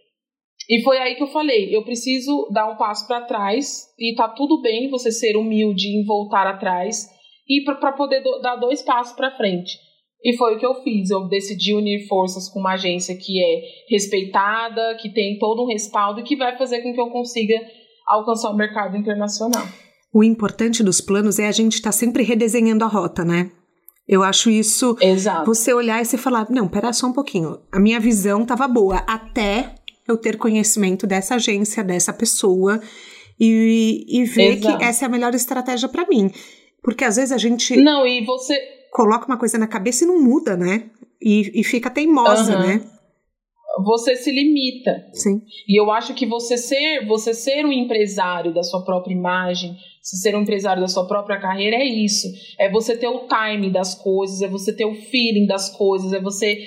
E foi aí que eu falei, eu preciso dar um passo para trás e tá tudo bem você ser humilde em voltar atrás e para poder do, dar dois passos para frente. E foi o que eu fiz. Eu decidi unir forças com uma agência que é respeitada, que tem todo um respaldo e que vai fazer com que eu consiga alcançar o mercado internacional. O importante dos planos é a gente estar tá sempre redesenhando a rota, né? Eu acho isso. Exato. Você olhar e você falar: não, pera só um pouquinho. A minha visão estava boa até eu ter conhecimento dessa agência, dessa pessoa e, e ver Exato. que essa é a melhor estratégia para mim. Porque às vezes a gente. Não, e você. Coloca uma coisa na cabeça e não muda, né? E, e fica teimosa, uhum. né? Você se limita. Sim. E eu acho que você ser, você ser um empresário da sua própria imagem, você ser um empresário da sua própria carreira é isso. É você ter o time das coisas, é você ter o feeling das coisas, é você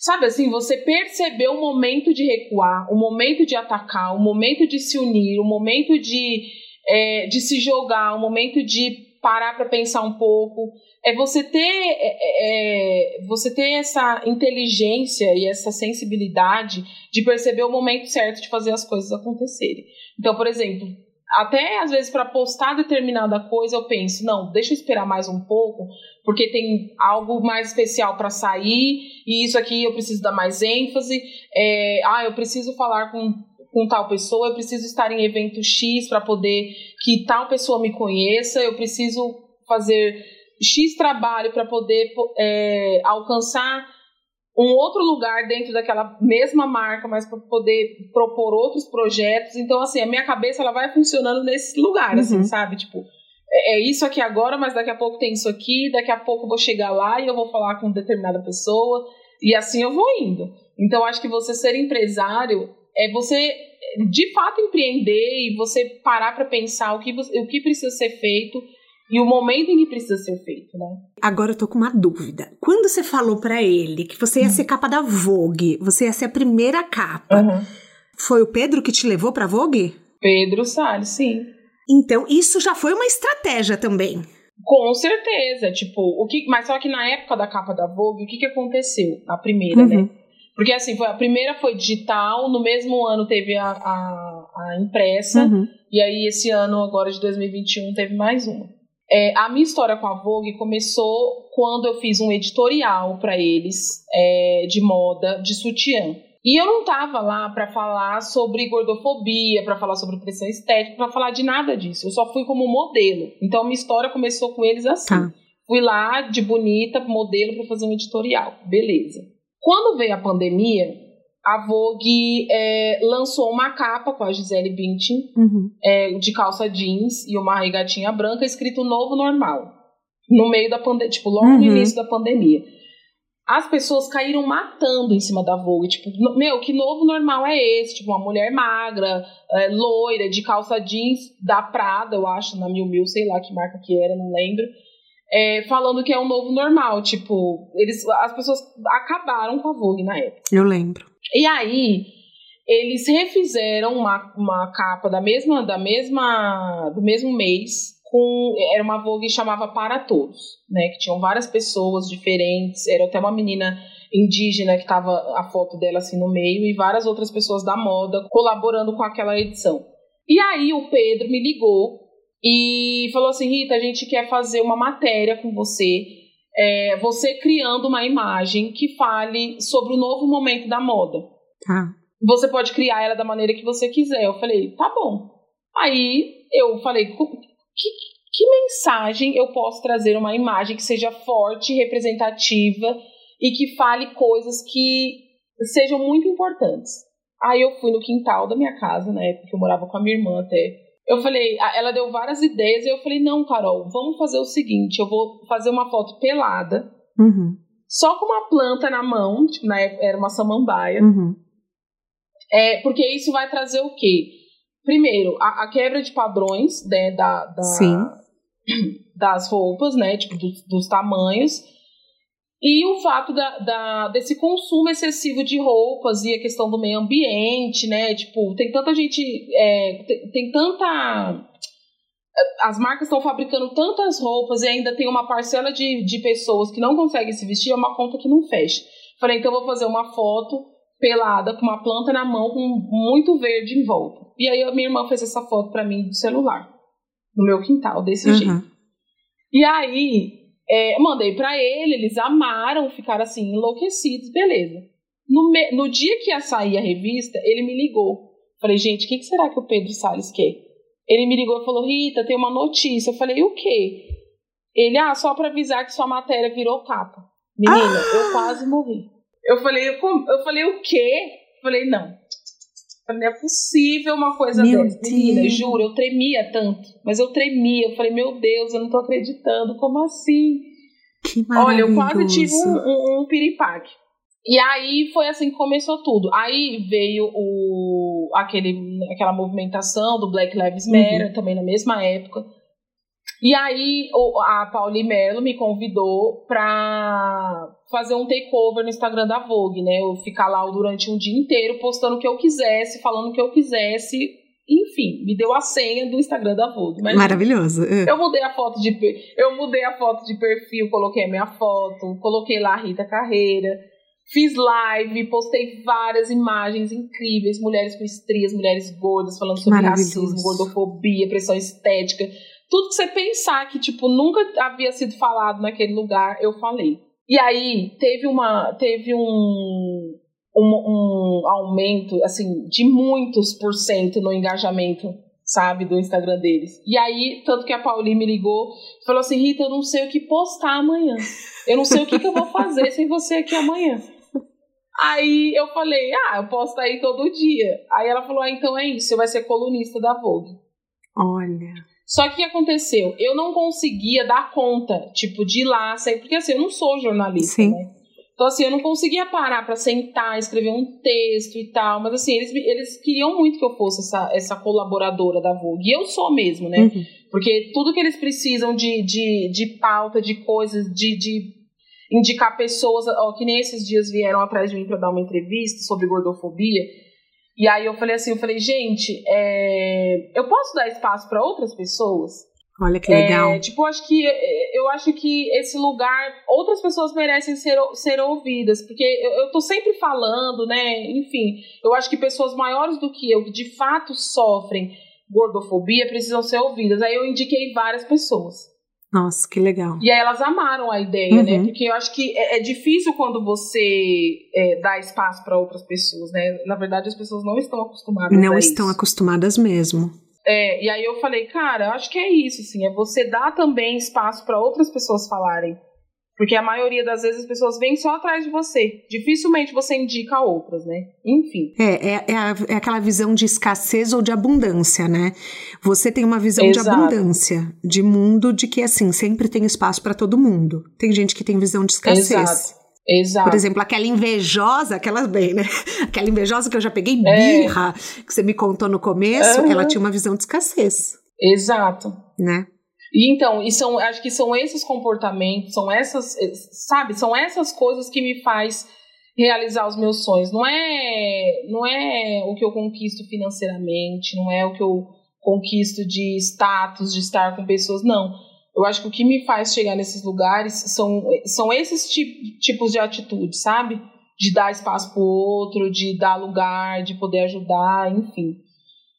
Sabe assim, você percebeu o momento de recuar, o momento de atacar, o momento de se unir, o momento de, é, de se jogar, o momento de parar para pensar um pouco. É você ter, é, é, é, você ter essa inteligência e essa sensibilidade de perceber o momento certo de fazer as coisas acontecerem. Então, por exemplo, até às vezes para postar determinada coisa eu penso, não, deixa eu esperar mais um pouco, porque tem algo mais especial para sair e isso aqui eu preciso dar mais ênfase. É, ah, eu preciso falar com, com tal pessoa, eu preciso estar em evento X para poder que tal pessoa me conheça, eu preciso fazer X trabalho para poder é, alcançar um outro lugar dentro daquela mesma marca, mas para poder propor outros projetos. Então, assim, a minha cabeça ela vai funcionando nesse lugar, assim, uhum. assim, sabe? Tipo, é, é isso aqui agora, mas daqui a pouco tem isso aqui, daqui a pouco eu vou chegar lá e eu vou falar com determinada pessoa, e assim eu vou indo. Então, acho que você ser empresário é você de fato empreender e você parar para pensar o que, o que precisa ser feito e o momento em que precisa ser feito, né? Agora eu tô com uma dúvida. Quando você falou para ele que você ia ser capa da Vogue, você ia ser a primeira capa, uhum. foi o Pedro que te levou pra Vogue? Pedro Salles, sim. Então, isso já foi uma estratégia também. Com certeza, tipo, o que, mas só que na época da capa da Vogue, o que, que aconteceu? A primeira, uhum. né? Porque assim, foi, a primeira foi digital, no mesmo ano teve a, a, a impressa. Uhum. E aí, esse ano, agora de 2021, teve mais uma. É, a minha história com a Vogue começou quando eu fiz um editorial para eles é, de moda de sutiã. E eu não tava lá para falar sobre gordofobia, para falar sobre pressão estética, para falar de nada disso. Eu só fui como modelo. Então minha história começou com eles assim. Tá. Fui lá de bonita, modelo para fazer um editorial. Beleza. Quando veio a pandemia, a Vogue é, lançou uma capa com a Gisele Bündchen uhum. é, de calça jeans e uma regatinha branca escrito Novo Normal. No meio da pandemia, tipo, logo uhum. no início da pandemia as pessoas caíram matando em cima da Vogue. Tipo, meu, que novo normal é esse? Tipo, uma mulher magra, é, loira, de calça jeans da Prada, eu acho, na Mil Mil, sei lá que marca que era, não lembro. É, falando que é um novo normal. Tipo, eles, as pessoas acabaram com a Vogue na época. Eu lembro. E aí, eles refizeram uma, uma capa da mesma, da mesma, do mesmo mês com era uma Vogue que chamava Para Todos, né? Que tinham várias pessoas diferentes, era até uma menina indígena que estava a foto dela assim no meio e várias outras pessoas da moda colaborando com aquela edição. E aí o Pedro me ligou e falou assim, Rita, a gente quer fazer uma matéria com você, é, você criando uma imagem que fale sobre o novo momento da moda. Tá. Você pode criar ela da maneira que você quiser. Eu falei, tá bom. Aí eu falei, que, que mensagem eu posso trazer uma imagem que seja forte, representativa e que fale coisas que sejam muito importantes. Aí eu fui no quintal da minha casa, na época que eu morava com a minha irmã até. Eu falei, ela deu várias ideias e eu falei, não, Carol, vamos fazer o seguinte, eu vou fazer uma foto pelada, uhum. só com uma planta na mão, tipo, na época era uma samambaia. Uhum. É, porque isso vai trazer o quê? primeiro, a, a quebra de padrões né, da, da das roupas, né? Tipo, do, dos tamanhos. E o fato da, da, desse consumo excessivo de roupas e a questão do meio ambiente, né? Tipo, tem tanta gente. É, tem, tem tanta. As marcas estão fabricando tantas roupas e ainda tem uma parcela de, de pessoas que não conseguem se vestir, é uma conta que não fecha. Falei, então eu vou fazer uma foto pelada com uma planta na mão com muito verde em volta. E aí a minha irmã fez essa foto para mim do celular, no meu quintal, desse uhum. jeito. E aí é, mandei para ele, eles amaram, ficaram assim enlouquecidos, beleza. No, me, no dia que ia sair a revista, ele me ligou. Falei, gente, o que, que será que o Pedro Salles quer? Ele me ligou e falou, Rita, tem uma notícia. Eu falei, o quê? Ele, ah, só para avisar que sua matéria virou capa. Menina, ah! eu quase morri. Eu falei, eu, eu falei, o quê? Eu falei, não. Não é possível uma coisa meu dessa. Deus. Menina, juro, eu tremia tanto. Mas eu tremia. Eu falei, meu Deus, eu não tô acreditando. Como assim? Que Olha, eu quase tive um, um, um piripaque. E aí foi assim que começou tudo. Aí veio o, aquele, aquela movimentação do Black Lives Matter, uhum. também na mesma época. E aí a Pauli Mello me convidou pra fazer um takeover no Instagram da Vogue, né? Eu ficar lá durante um dia inteiro postando o que eu quisesse, falando o que eu quisesse. Enfim, me deu a senha do Instagram da Vogue. Mas Maravilhoso. É. Eu mudei a foto de eu mudei a foto de perfil, coloquei a minha foto, coloquei lá a Rita Carreira. Fiz live, postei várias imagens incríveis, mulheres com estrias, mulheres gordas, falando sobre racismo, gordofobia, pressão estética tudo que você pensar que, tipo, nunca havia sido falado naquele lugar, eu falei. E aí, teve uma. Teve um. Um, um aumento, assim, de muitos por cento no engajamento, sabe, do Instagram deles. E aí, tanto que a Pauline me ligou falou assim: Rita, eu não sei o que postar amanhã. Eu não sei o que, que eu vou fazer sem você aqui amanhã. Aí eu falei, ah, eu posto aí todo dia. Aí ela falou, ah, então é isso, você vai ser colunista da Vogue. Olha. Só que o que aconteceu? Eu não conseguia dar conta, tipo, de ir lá, porque assim, eu não sou jornalista, Sim. né? Então, assim, eu não conseguia parar para sentar, escrever um texto e tal, mas assim, eles, eles queriam muito que eu fosse essa, essa colaboradora da Vogue. E eu sou mesmo, né? Uhum. Porque tudo que eles precisam de, de, de pauta, de coisas, de, de indicar pessoas, ó, que nem esses dias vieram atrás de mim para dar uma entrevista sobre gordofobia. E aí eu falei assim, eu falei, gente, é... eu posso dar espaço para outras pessoas? Olha que legal. É, tipo, acho que eu acho que esse lugar, outras pessoas merecem ser, ser ouvidas, porque eu, eu tô sempre falando, né? Enfim, eu acho que pessoas maiores do que eu, que de fato sofrem gordofobia, precisam ser ouvidas. Aí eu indiquei várias pessoas. Nossa, que legal. E aí elas amaram a ideia, né? uhum. né? Porque eu acho que é, é difícil quando você é, dá espaço para outras pessoas, né? Na verdade, as pessoas não estão acostumadas Não estão isso. acostumadas mesmo. É, e aí eu falei, cara, eu acho que é isso, assim, é você dar também espaço para outras pessoas falarem. Porque a maioria das vezes as pessoas vêm só atrás de você. Dificilmente você indica outras, né? Enfim. É, é, é, a, é aquela visão de escassez ou de abundância, né? Você tem uma visão Exato. de abundância, de mundo, de que, assim, sempre tem espaço para todo mundo. Tem gente que tem visão de escassez. Exato. Exato. Por exemplo, aquela invejosa, aquela bem, né? Aquela invejosa que eu já peguei é. birra, que você me contou no começo, uhum. ela tinha uma visão de escassez. Exato. Né? Então, e são, acho que são esses comportamentos, são essas, eh, sabe, são essas coisas que me faz realizar os meus sonhos. Não é, não é o que eu conquisto financeiramente, não é o que eu conquisto de status, de estar com pessoas, não. Eu acho que o que me faz chegar nesses lugares são, são esses tipos de atitudes, sabe? De dar espaço para outro, de dar lugar, de poder ajudar, enfim.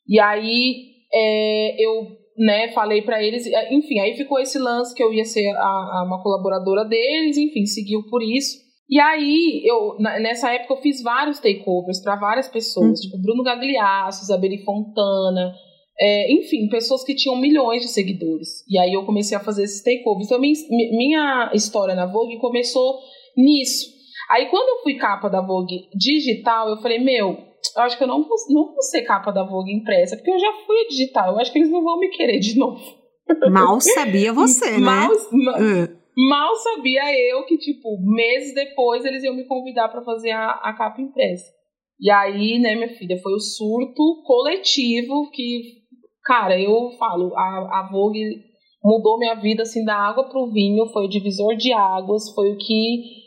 E aí é, eu né, falei para eles, enfim, aí ficou esse lance que eu ia ser a, a uma colaboradora deles, enfim, seguiu por isso. E aí, eu, nessa época, eu fiz vários takeovers para várias pessoas, hum. tipo Bruno Gagliasso, Isabelle Fontana, é, enfim, pessoas que tinham milhões de seguidores. E aí eu comecei a fazer esses takeovers. Então, minha, minha história na Vogue começou nisso. Aí, quando eu fui capa da Vogue digital, eu falei, meu, eu acho que eu não vou, não vou ser capa da Vogue impressa, porque eu já fui digital. Eu acho que eles não vão me querer de novo. Mal sabia você, né? Mal, uh. mal sabia eu que, tipo, meses depois eles iam me convidar para fazer a, a capa impressa. E aí, né, minha filha, foi o surto coletivo que, cara, eu falo, a, a Vogue mudou minha vida assim da água pro vinho, foi o divisor de águas, foi o que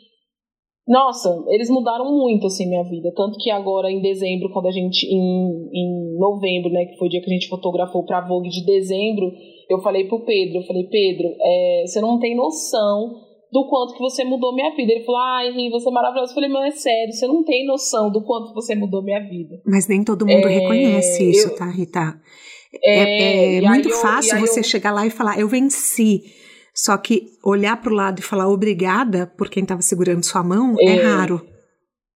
nossa, eles mudaram muito, assim, minha vida. Tanto que agora, em dezembro, quando a gente. Em, em novembro, né, que foi o dia que a gente fotografou pra Vogue de dezembro, eu falei pro Pedro, eu falei, Pedro, é, você não tem noção do quanto que você mudou minha vida. Ele falou, ai, Ri, você é maravilhoso. Eu falei, mas é sério, você não tem noção do quanto você mudou minha vida. Mas nem todo mundo é, reconhece isso, eu, tá, Rita? É, é, é muito fácil você eu, chegar lá e falar, eu venci. Só que olhar para o lado e falar obrigada por quem estava segurando sua mão é, é raro.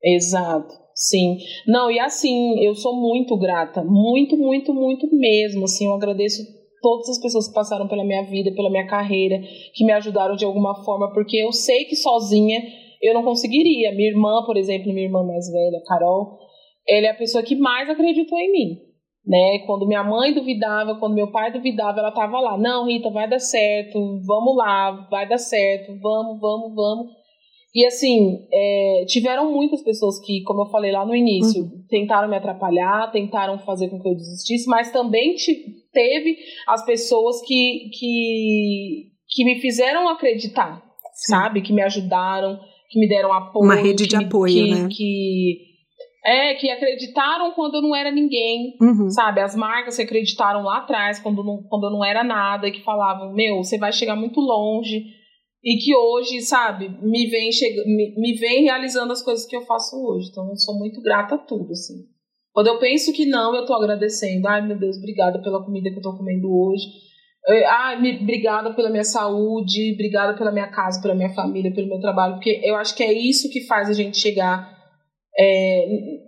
Exato. Sim. Não, e assim, eu sou muito grata, muito, muito, muito mesmo, assim, eu agradeço todas as pessoas que passaram pela minha vida, pela minha carreira, que me ajudaram de alguma forma, porque eu sei que sozinha eu não conseguiria. Minha irmã, por exemplo, minha irmã mais velha, Carol, ela é a pessoa que mais acreditou em mim né? Quando minha mãe duvidava, quando meu pai duvidava, ela tava lá. Não, Rita, vai dar certo, vamos lá, vai dar certo, vamos, vamos, vamos. E assim, é, tiveram muitas pessoas que, como eu falei lá no início, uhum. tentaram me atrapalhar, tentaram fazer com que eu desistisse, mas também teve as pessoas que, que, que me fizeram acreditar, Sim. sabe? Que me ajudaram, que me deram apoio. Uma rede de apoio, que, né? Que, é, que acreditaram quando eu não era ninguém, uhum. sabe? As marcas que acreditaram lá atrás, quando, não, quando eu não era nada, e que falavam, meu, você vai chegar muito longe. E que hoje, sabe, me vem, chega, me, me vem realizando as coisas que eu faço hoje. Então, eu sou muito grata a tudo, assim. Quando eu penso que não, eu tô agradecendo. Ai, meu Deus, obrigada pela comida que eu tô comendo hoje. Ai, me, obrigada pela minha saúde, obrigada pela minha casa, pela minha família, pelo meu trabalho, porque eu acho que é isso que faz a gente chegar é,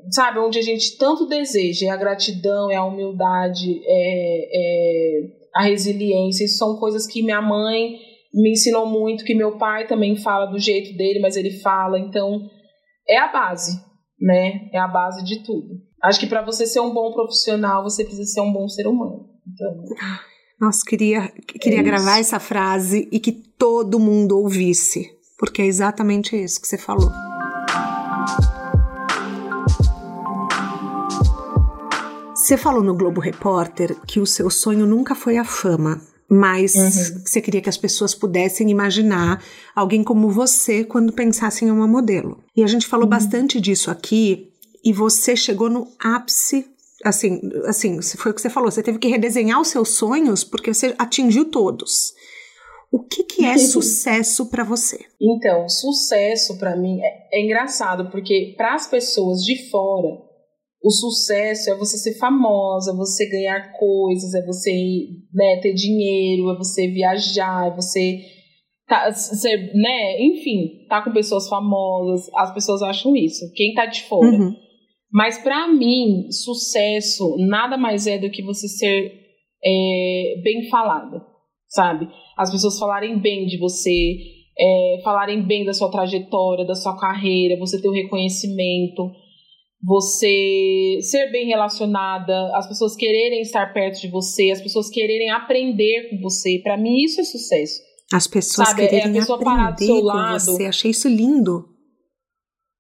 sabe, onde a gente tanto deseja, é a gratidão, é a humildade, é, é, a resiliência. Isso são coisas que minha mãe me ensinou muito, que meu pai também fala do jeito dele, mas ele fala. Então, é a base, né? É a base de tudo. Acho que para você ser um bom profissional, você precisa ser um bom ser humano. Então, Nossa, queria, queria é gravar essa frase e que todo mundo ouvisse, porque é exatamente isso que você falou. Você falou no Globo Repórter que o seu sonho nunca foi a fama, mas uhum. você queria que as pessoas pudessem imaginar alguém como você quando pensassem em uma modelo. E a gente falou uhum. bastante disso aqui, e você chegou no ápice Assim, assim, foi o que você falou, você teve que redesenhar os seus sonhos porque você atingiu todos. O que, que é sucesso para você? Então, sucesso para mim é, é engraçado porque para as pessoas de fora, o sucesso é você ser famosa, você ganhar coisas, é você né, ter dinheiro, é você viajar, é você tá, ser, né, enfim, tá com pessoas famosas. As pessoas acham isso. Quem tá de fora. Uhum. Mas para mim, sucesso nada mais é do que você ser é, bem falado, sabe? As pessoas falarem bem de você, é, falarem bem da sua trajetória, da sua carreira, você ter o reconhecimento, você ser bem relacionada, as pessoas quererem estar perto de você, as pessoas quererem aprender com você. Para mim, isso é sucesso. As pessoas Sabe, quererem é pessoa aprender seu lado. Você. Achei isso lindo.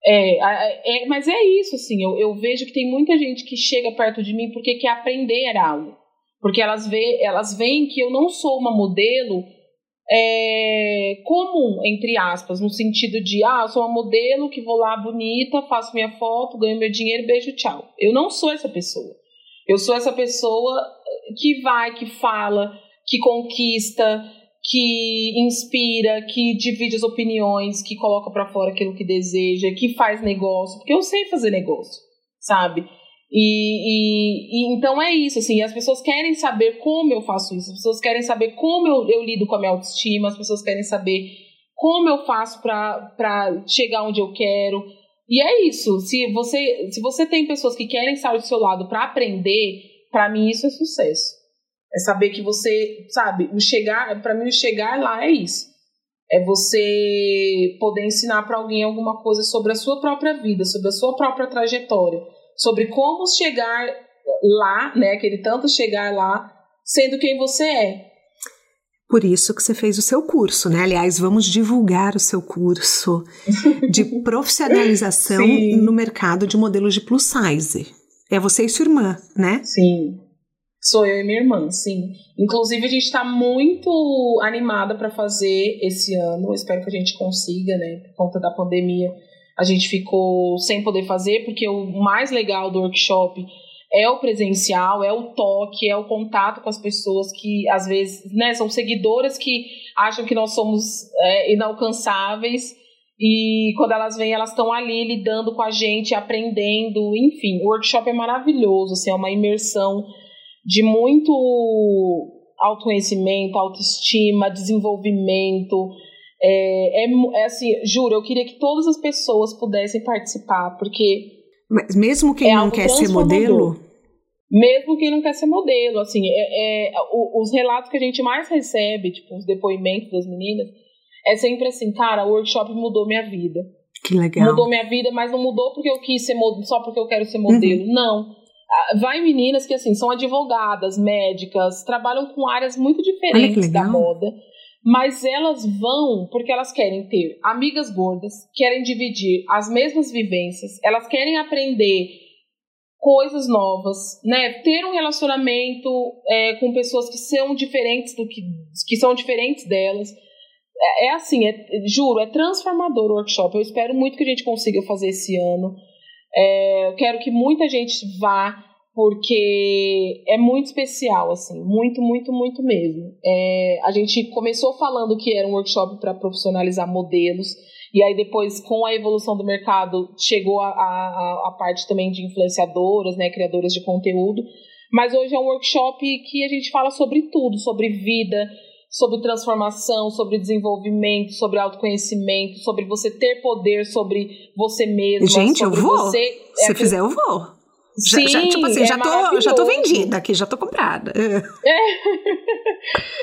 É, é, mas é isso, assim, eu, eu vejo que tem muita gente que chega perto de mim porque quer aprender algo. Porque elas, vê, elas veem que eu não sou uma modelo é, comum, entre aspas, no sentido de, ah, eu sou uma modelo que vou lá bonita, faço minha foto, ganho meu dinheiro, beijo, tchau. Eu não sou essa pessoa. Eu sou essa pessoa que vai, que fala, que conquista, que inspira, que divide as opiniões, que coloca para fora aquilo que deseja, que faz negócio, porque eu sei fazer negócio, sabe? E, e, e, então é isso, assim, as pessoas querem saber como eu faço isso, as pessoas querem saber como eu, eu lido com a minha autoestima, as pessoas querem saber como eu faço para chegar onde eu quero. E é isso, se você, se você tem pessoas que querem estar do seu lado para aprender, para mim isso é sucesso. É saber que você, sabe, o chegar, para mim o chegar lá é isso. É você poder ensinar para alguém alguma coisa sobre a sua própria vida, sobre a sua própria trajetória, sobre como chegar lá, né, aquele tanto chegar lá, sendo quem você é. Por isso que você fez o seu curso, né? Aliás, vamos divulgar o seu curso de profissionalização no mercado de modelos de plus size. É você e sua irmã, né? Sim. Sou eu e minha irmã, sim. Inclusive, a gente está muito animada para fazer esse ano. espero que a gente consiga, né? Por conta da pandemia, a gente ficou sem poder fazer, porque o mais legal do workshop é o presencial, é o toque, é o contato com as pessoas que, às vezes, né, são seguidoras que acham que nós somos é, inalcançáveis. E quando elas vêm, elas estão ali lidando com a gente, aprendendo, enfim. O workshop é maravilhoso, assim, é uma imersão de muito autoconhecimento, autoestima, desenvolvimento. É, é, é, assim, juro, eu queria que todas as pessoas pudessem participar, porque. Mas mesmo quem é não quer ser modelo? Mesmo quem não quer ser modelo, assim, é, é, os relatos que a gente mais recebe, tipo, os depoimentos das meninas, é sempre assim, cara, o workshop mudou minha vida. Que legal. Mudou minha vida, mas não mudou porque eu quis ser modelo, só porque eu quero ser modelo. Uhum. Não vai meninas que assim são advogadas, médicas, trabalham com áreas muito diferentes da moda, mas elas vão porque elas querem ter amigas gordas, querem dividir as mesmas vivências, elas querem aprender coisas novas, né? Ter um relacionamento é, com pessoas que são diferentes do que que são diferentes delas. É, é assim, é, juro, é transformador o workshop. Eu espero muito que a gente consiga fazer esse ano. É, eu quero que muita gente vá, porque é muito especial, assim, muito, muito, muito mesmo. É, a gente começou falando que era um workshop para profissionalizar modelos, e aí depois, com a evolução do mercado, chegou a, a, a parte também de influenciadoras, né, criadoras de conteúdo. Mas hoje é um workshop que a gente fala sobre tudo, sobre vida, sobre transformação, sobre desenvolvimento, sobre autoconhecimento, sobre você ter poder sobre você mesmo. Gente, eu vou. Você, é Se fizer, eu vou. Sim, já, tipo assim, é já, tô, já tô vendida aqui, já tô comprada. É.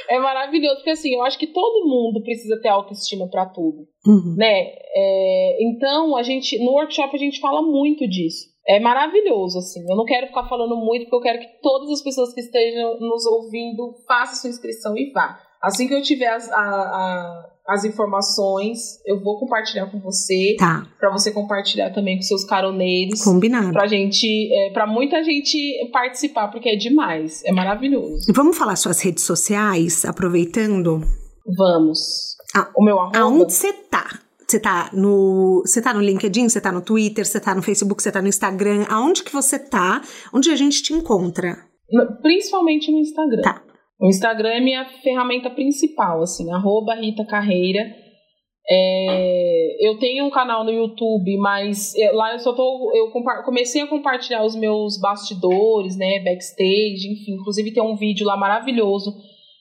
é maravilhoso, porque assim, eu acho que todo mundo precisa ter autoestima para tudo, uhum. né? É, então, a gente, no workshop a gente fala muito disso. É maravilhoso, assim. Eu não quero ficar falando muito, porque eu quero que todas as pessoas que estejam nos ouvindo façam sua inscrição e vá. Assim que eu tiver as, a, a, as informações, eu vou compartilhar com você. Tá. Pra você compartilhar também com seus caroneiros. Combinado. Pra gente, é, pra muita gente participar, porque é demais. É maravilhoso. Vamos falar suas redes sociais, aproveitando? Vamos. Ah, o meu arroba? Aonde você tá? Você tá no, você tá no LinkedIn, você tá no Twitter, você tá no Facebook, você tá no Instagram. Aonde que você tá? Onde a gente te encontra? Principalmente no Instagram. Tá. O Instagram é minha ferramenta principal, assim, arroba Rita Carreira. É, eu tenho um canal no YouTube, mas é, lá eu só tô. Eu comecei a compartilhar os meus bastidores, né? Backstage, enfim. Inclusive tem um vídeo lá maravilhoso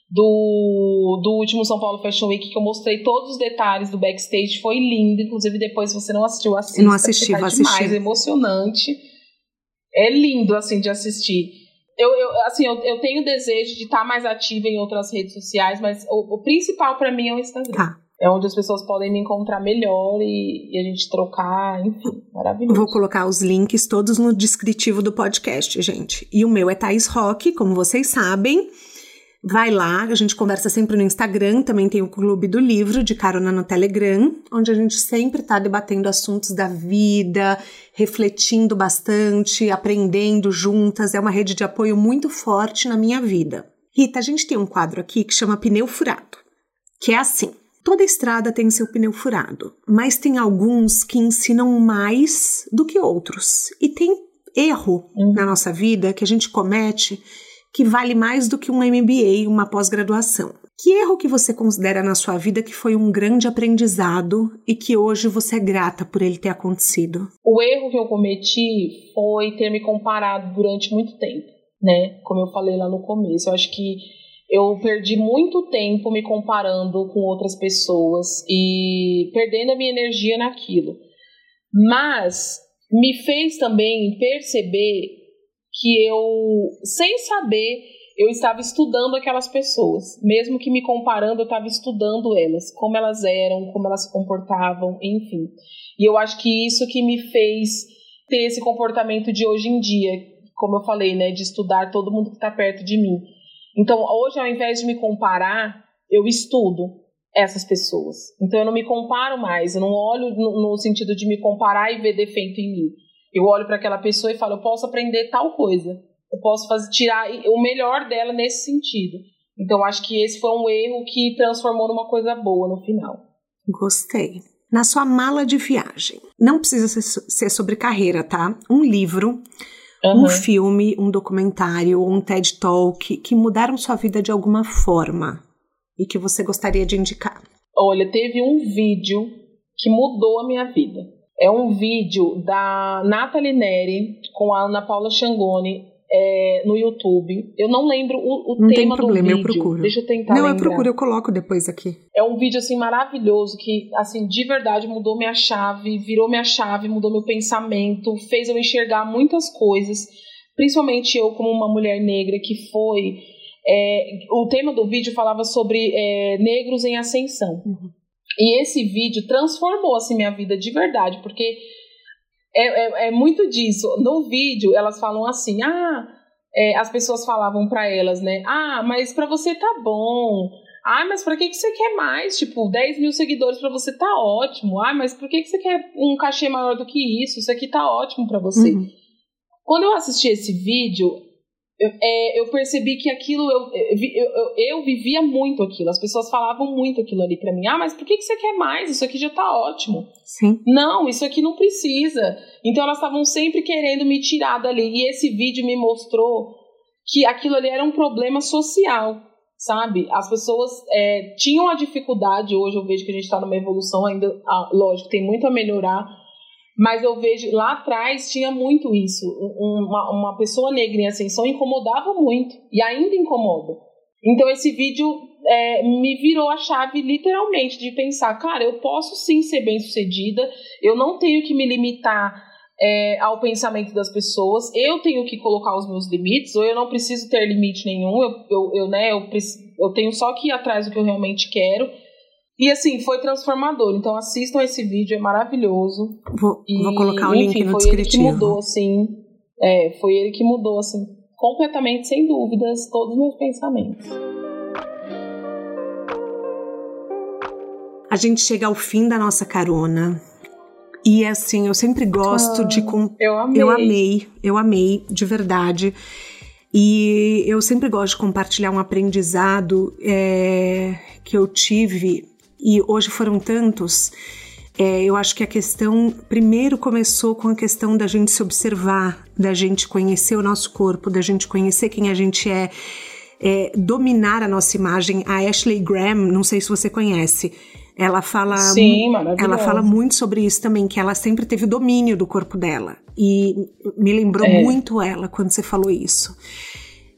do, do último São Paulo Fashion Week que eu mostrei todos os detalhes do backstage. Foi lindo. Inclusive, depois, se você não assistiu, assista. Não assisti, tá vou demais, assistir. emocionante. É lindo, assim, de assistir. Eu, eu, assim, eu, eu tenho desejo de estar mais ativa em outras redes sociais, mas o, o principal para mim é o Instagram. Tá. É onde as pessoas podem me encontrar melhor e, e, a gente trocar, enfim, maravilhoso. Vou colocar os links todos no descritivo do podcast, gente. E o meu é Thais Rock, como vocês sabem. Vai lá, a gente conversa sempre no Instagram, também tem o Clube do Livro, de carona no Telegram, onde a gente sempre está debatendo assuntos da vida, refletindo bastante, aprendendo juntas. É uma rede de apoio muito forte na minha vida. Rita, a gente tem um quadro aqui que chama Pneu Furado, que é assim. Toda estrada tem seu pneu furado, mas tem alguns que ensinam mais do que outros. E tem erro uhum. na nossa vida que a gente comete que vale mais do que um MBA, uma pós-graduação. Que erro que você considera na sua vida que foi um grande aprendizado e que hoje você é grata por ele ter acontecido? O erro que eu cometi foi ter me comparado durante muito tempo, né? Como eu falei lá no começo, eu acho que eu perdi muito tempo me comparando com outras pessoas e perdendo a minha energia naquilo. Mas me fez também perceber que eu, sem saber, eu estava estudando aquelas pessoas. Mesmo que me comparando, eu estava estudando elas, como elas eram, como elas se comportavam, enfim. E eu acho que isso que me fez ter esse comportamento de hoje em dia, como eu falei, né, de estudar todo mundo que está perto de mim. Então, hoje, ao invés de me comparar, eu estudo essas pessoas. Então, eu não me comparo mais, eu não olho no, no sentido de me comparar e ver defeito em mim. Eu olho para aquela pessoa e falo, eu posso aprender tal coisa. Eu posso fazer, tirar o melhor dela nesse sentido. Então, acho que esse foi um erro que transformou numa coisa boa no final. Gostei. Na sua mala de viagem, não precisa ser sobre carreira, tá? Um livro Uhum. Um filme, um documentário, um TED Talk que mudaram sua vida de alguma forma e que você gostaria de indicar? Olha, teve um vídeo que mudou a minha vida. É um vídeo da Nathalie Neri com a Ana Paula Changoni é, no YouTube. Eu não lembro o, o não tema tem problema, do vídeo. eu procuro. Deixa eu tentar Não, lembrar. eu procuro, eu coloco depois aqui. É um vídeo assim maravilhoso que assim de verdade mudou minha chave, virou minha chave, mudou meu pensamento, fez eu enxergar muitas coisas, principalmente eu como uma mulher negra que foi é, o tema do vídeo falava sobre é, negros em ascensão. Uhum. E esse vídeo transformou assim minha vida de verdade, porque é, é, é muito disso. No vídeo, elas falam assim: ah, é, as pessoas falavam para elas, né? Ah, mas para você tá bom. Ah, mas pra que, que você quer mais? Tipo, 10 mil seguidores para você tá ótimo. Ah, mas por que, que você quer um cachê maior do que isso? Isso aqui tá ótimo para você. Uhum. Quando eu assisti esse vídeo, eu, é, eu percebi que aquilo eu, eu, eu, vivia muito aquilo. As pessoas falavam muito aquilo ali para mim. Ah, mas por que, que você quer mais? Isso aqui já tá ótimo. Sim. Não, isso aqui não precisa. Então elas estavam sempre querendo me tirar dali. E esse vídeo me mostrou que aquilo ali era um problema social, sabe? As pessoas é, tinham a dificuldade. Hoje eu vejo que a gente está numa evolução ainda. Ah, lógico, tem muito a melhorar mas eu vejo lá atrás tinha muito isso. Uma, uma pessoa negra em ascensão incomodava muito e ainda incomoda. Então esse vídeo é, me virou a chave literalmente de pensar, cara, eu posso sim ser bem sucedida, eu não tenho que me limitar é, ao pensamento das pessoas, eu tenho que colocar os meus limites, ou eu não preciso ter limite nenhum, eu, eu, eu né, eu, eu tenho só que ir atrás do que eu realmente quero e assim, foi transformador. Então assistam esse vídeo, é maravilhoso. Vou, e, vou colocar o enfim, link no foi descritivo. ele que mudou, assim. É, foi ele que mudou, assim, completamente, sem dúvidas, todos os meus pensamentos. A gente chega ao fim da nossa carona. E assim, eu sempre gosto ah, de. Com... Eu amei. Eu amei, eu amei, de verdade. E eu sempre gosto de compartilhar um aprendizado é, que eu tive e hoje foram tantos. É, eu acho que a questão primeiro começou com a questão da gente se observar, da gente conhecer o nosso corpo, da gente conhecer quem a gente é, é dominar a nossa imagem. A Ashley Graham, não sei se você conhece, ela fala, Sim, ela fala muito sobre isso também, que ela sempre teve domínio do corpo dela. E me lembrou é. muito ela quando você falou isso.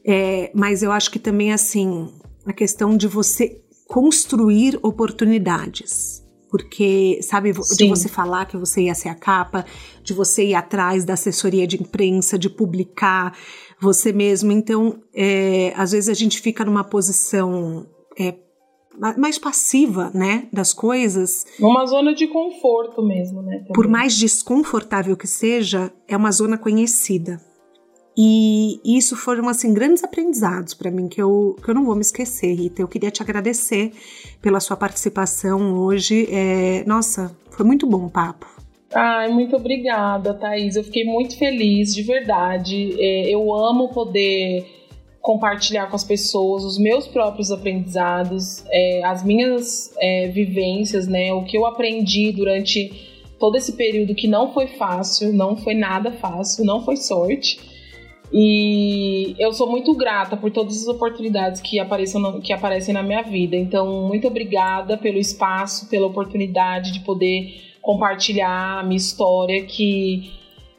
É, mas eu acho que também assim, a questão de você construir oportunidades. Porque, sabe, Sim. de você falar que você ia ser a capa, de você ir atrás da assessoria de imprensa, de publicar você mesmo. Então, é, às vezes a gente fica numa posição é, mais passiva, né, das coisas. Uma zona de conforto mesmo, né? Também. Por mais desconfortável que seja, é uma zona conhecida. E isso foram assim grandes aprendizados para mim que eu, que eu não vou me esquecer, Rita. Eu queria te agradecer pela sua participação hoje. É, nossa, foi muito bom o papo. Ai, muito obrigada, Thaís. Eu fiquei muito feliz, de verdade. É, eu amo poder compartilhar com as pessoas os meus próprios aprendizados, é, as minhas é, vivências, né? O que eu aprendi durante todo esse período que não foi fácil, não foi nada fácil, não foi sorte. E eu sou muito grata por todas as oportunidades que, apareçam, que aparecem na minha vida. Então, muito obrigada pelo espaço, pela oportunidade de poder compartilhar a minha história, que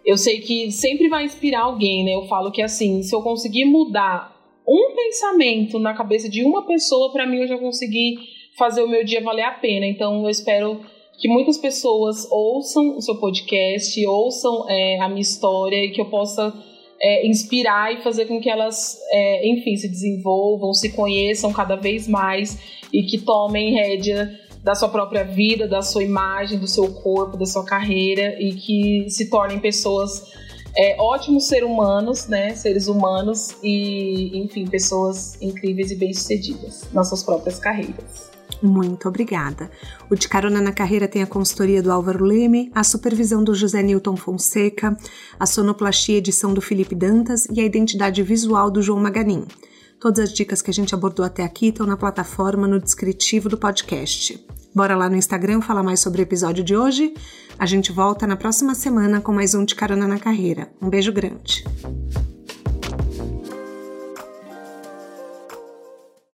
eu sei que sempre vai inspirar alguém, né? Eu falo que assim, se eu conseguir mudar um pensamento na cabeça de uma pessoa, para mim eu já consegui fazer o meu dia valer a pena. Então, eu espero que muitas pessoas ouçam o seu podcast, ouçam é, a minha história e que eu possa é, inspirar e fazer com que elas, é, enfim, se desenvolvam, se conheçam cada vez mais e que tomem rédea da sua própria vida, da sua imagem, do seu corpo, da sua carreira e que se tornem pessoas é, ótimos seres humanos, né? Seres humanos e, enfim, pessoas incríveis e bem-sucedidas nas suas próprias carreiras. Muito obrigada. O De Carona na Carreira tem a consultoria do Álvaro Leme, a supervisão do José Newton Fonseca, a sonoplastia edição do Felipe Dantas e a identidade visual do João Maganin. Todas as dicas que a gente abordou até aqui estão na plataforma no descritivo do podcast. Bora lá no Instagram falar mais sobre o episódio de hoje? A gente volta na próxima semana com mais um De Carona na Carreira. Um beijo grande.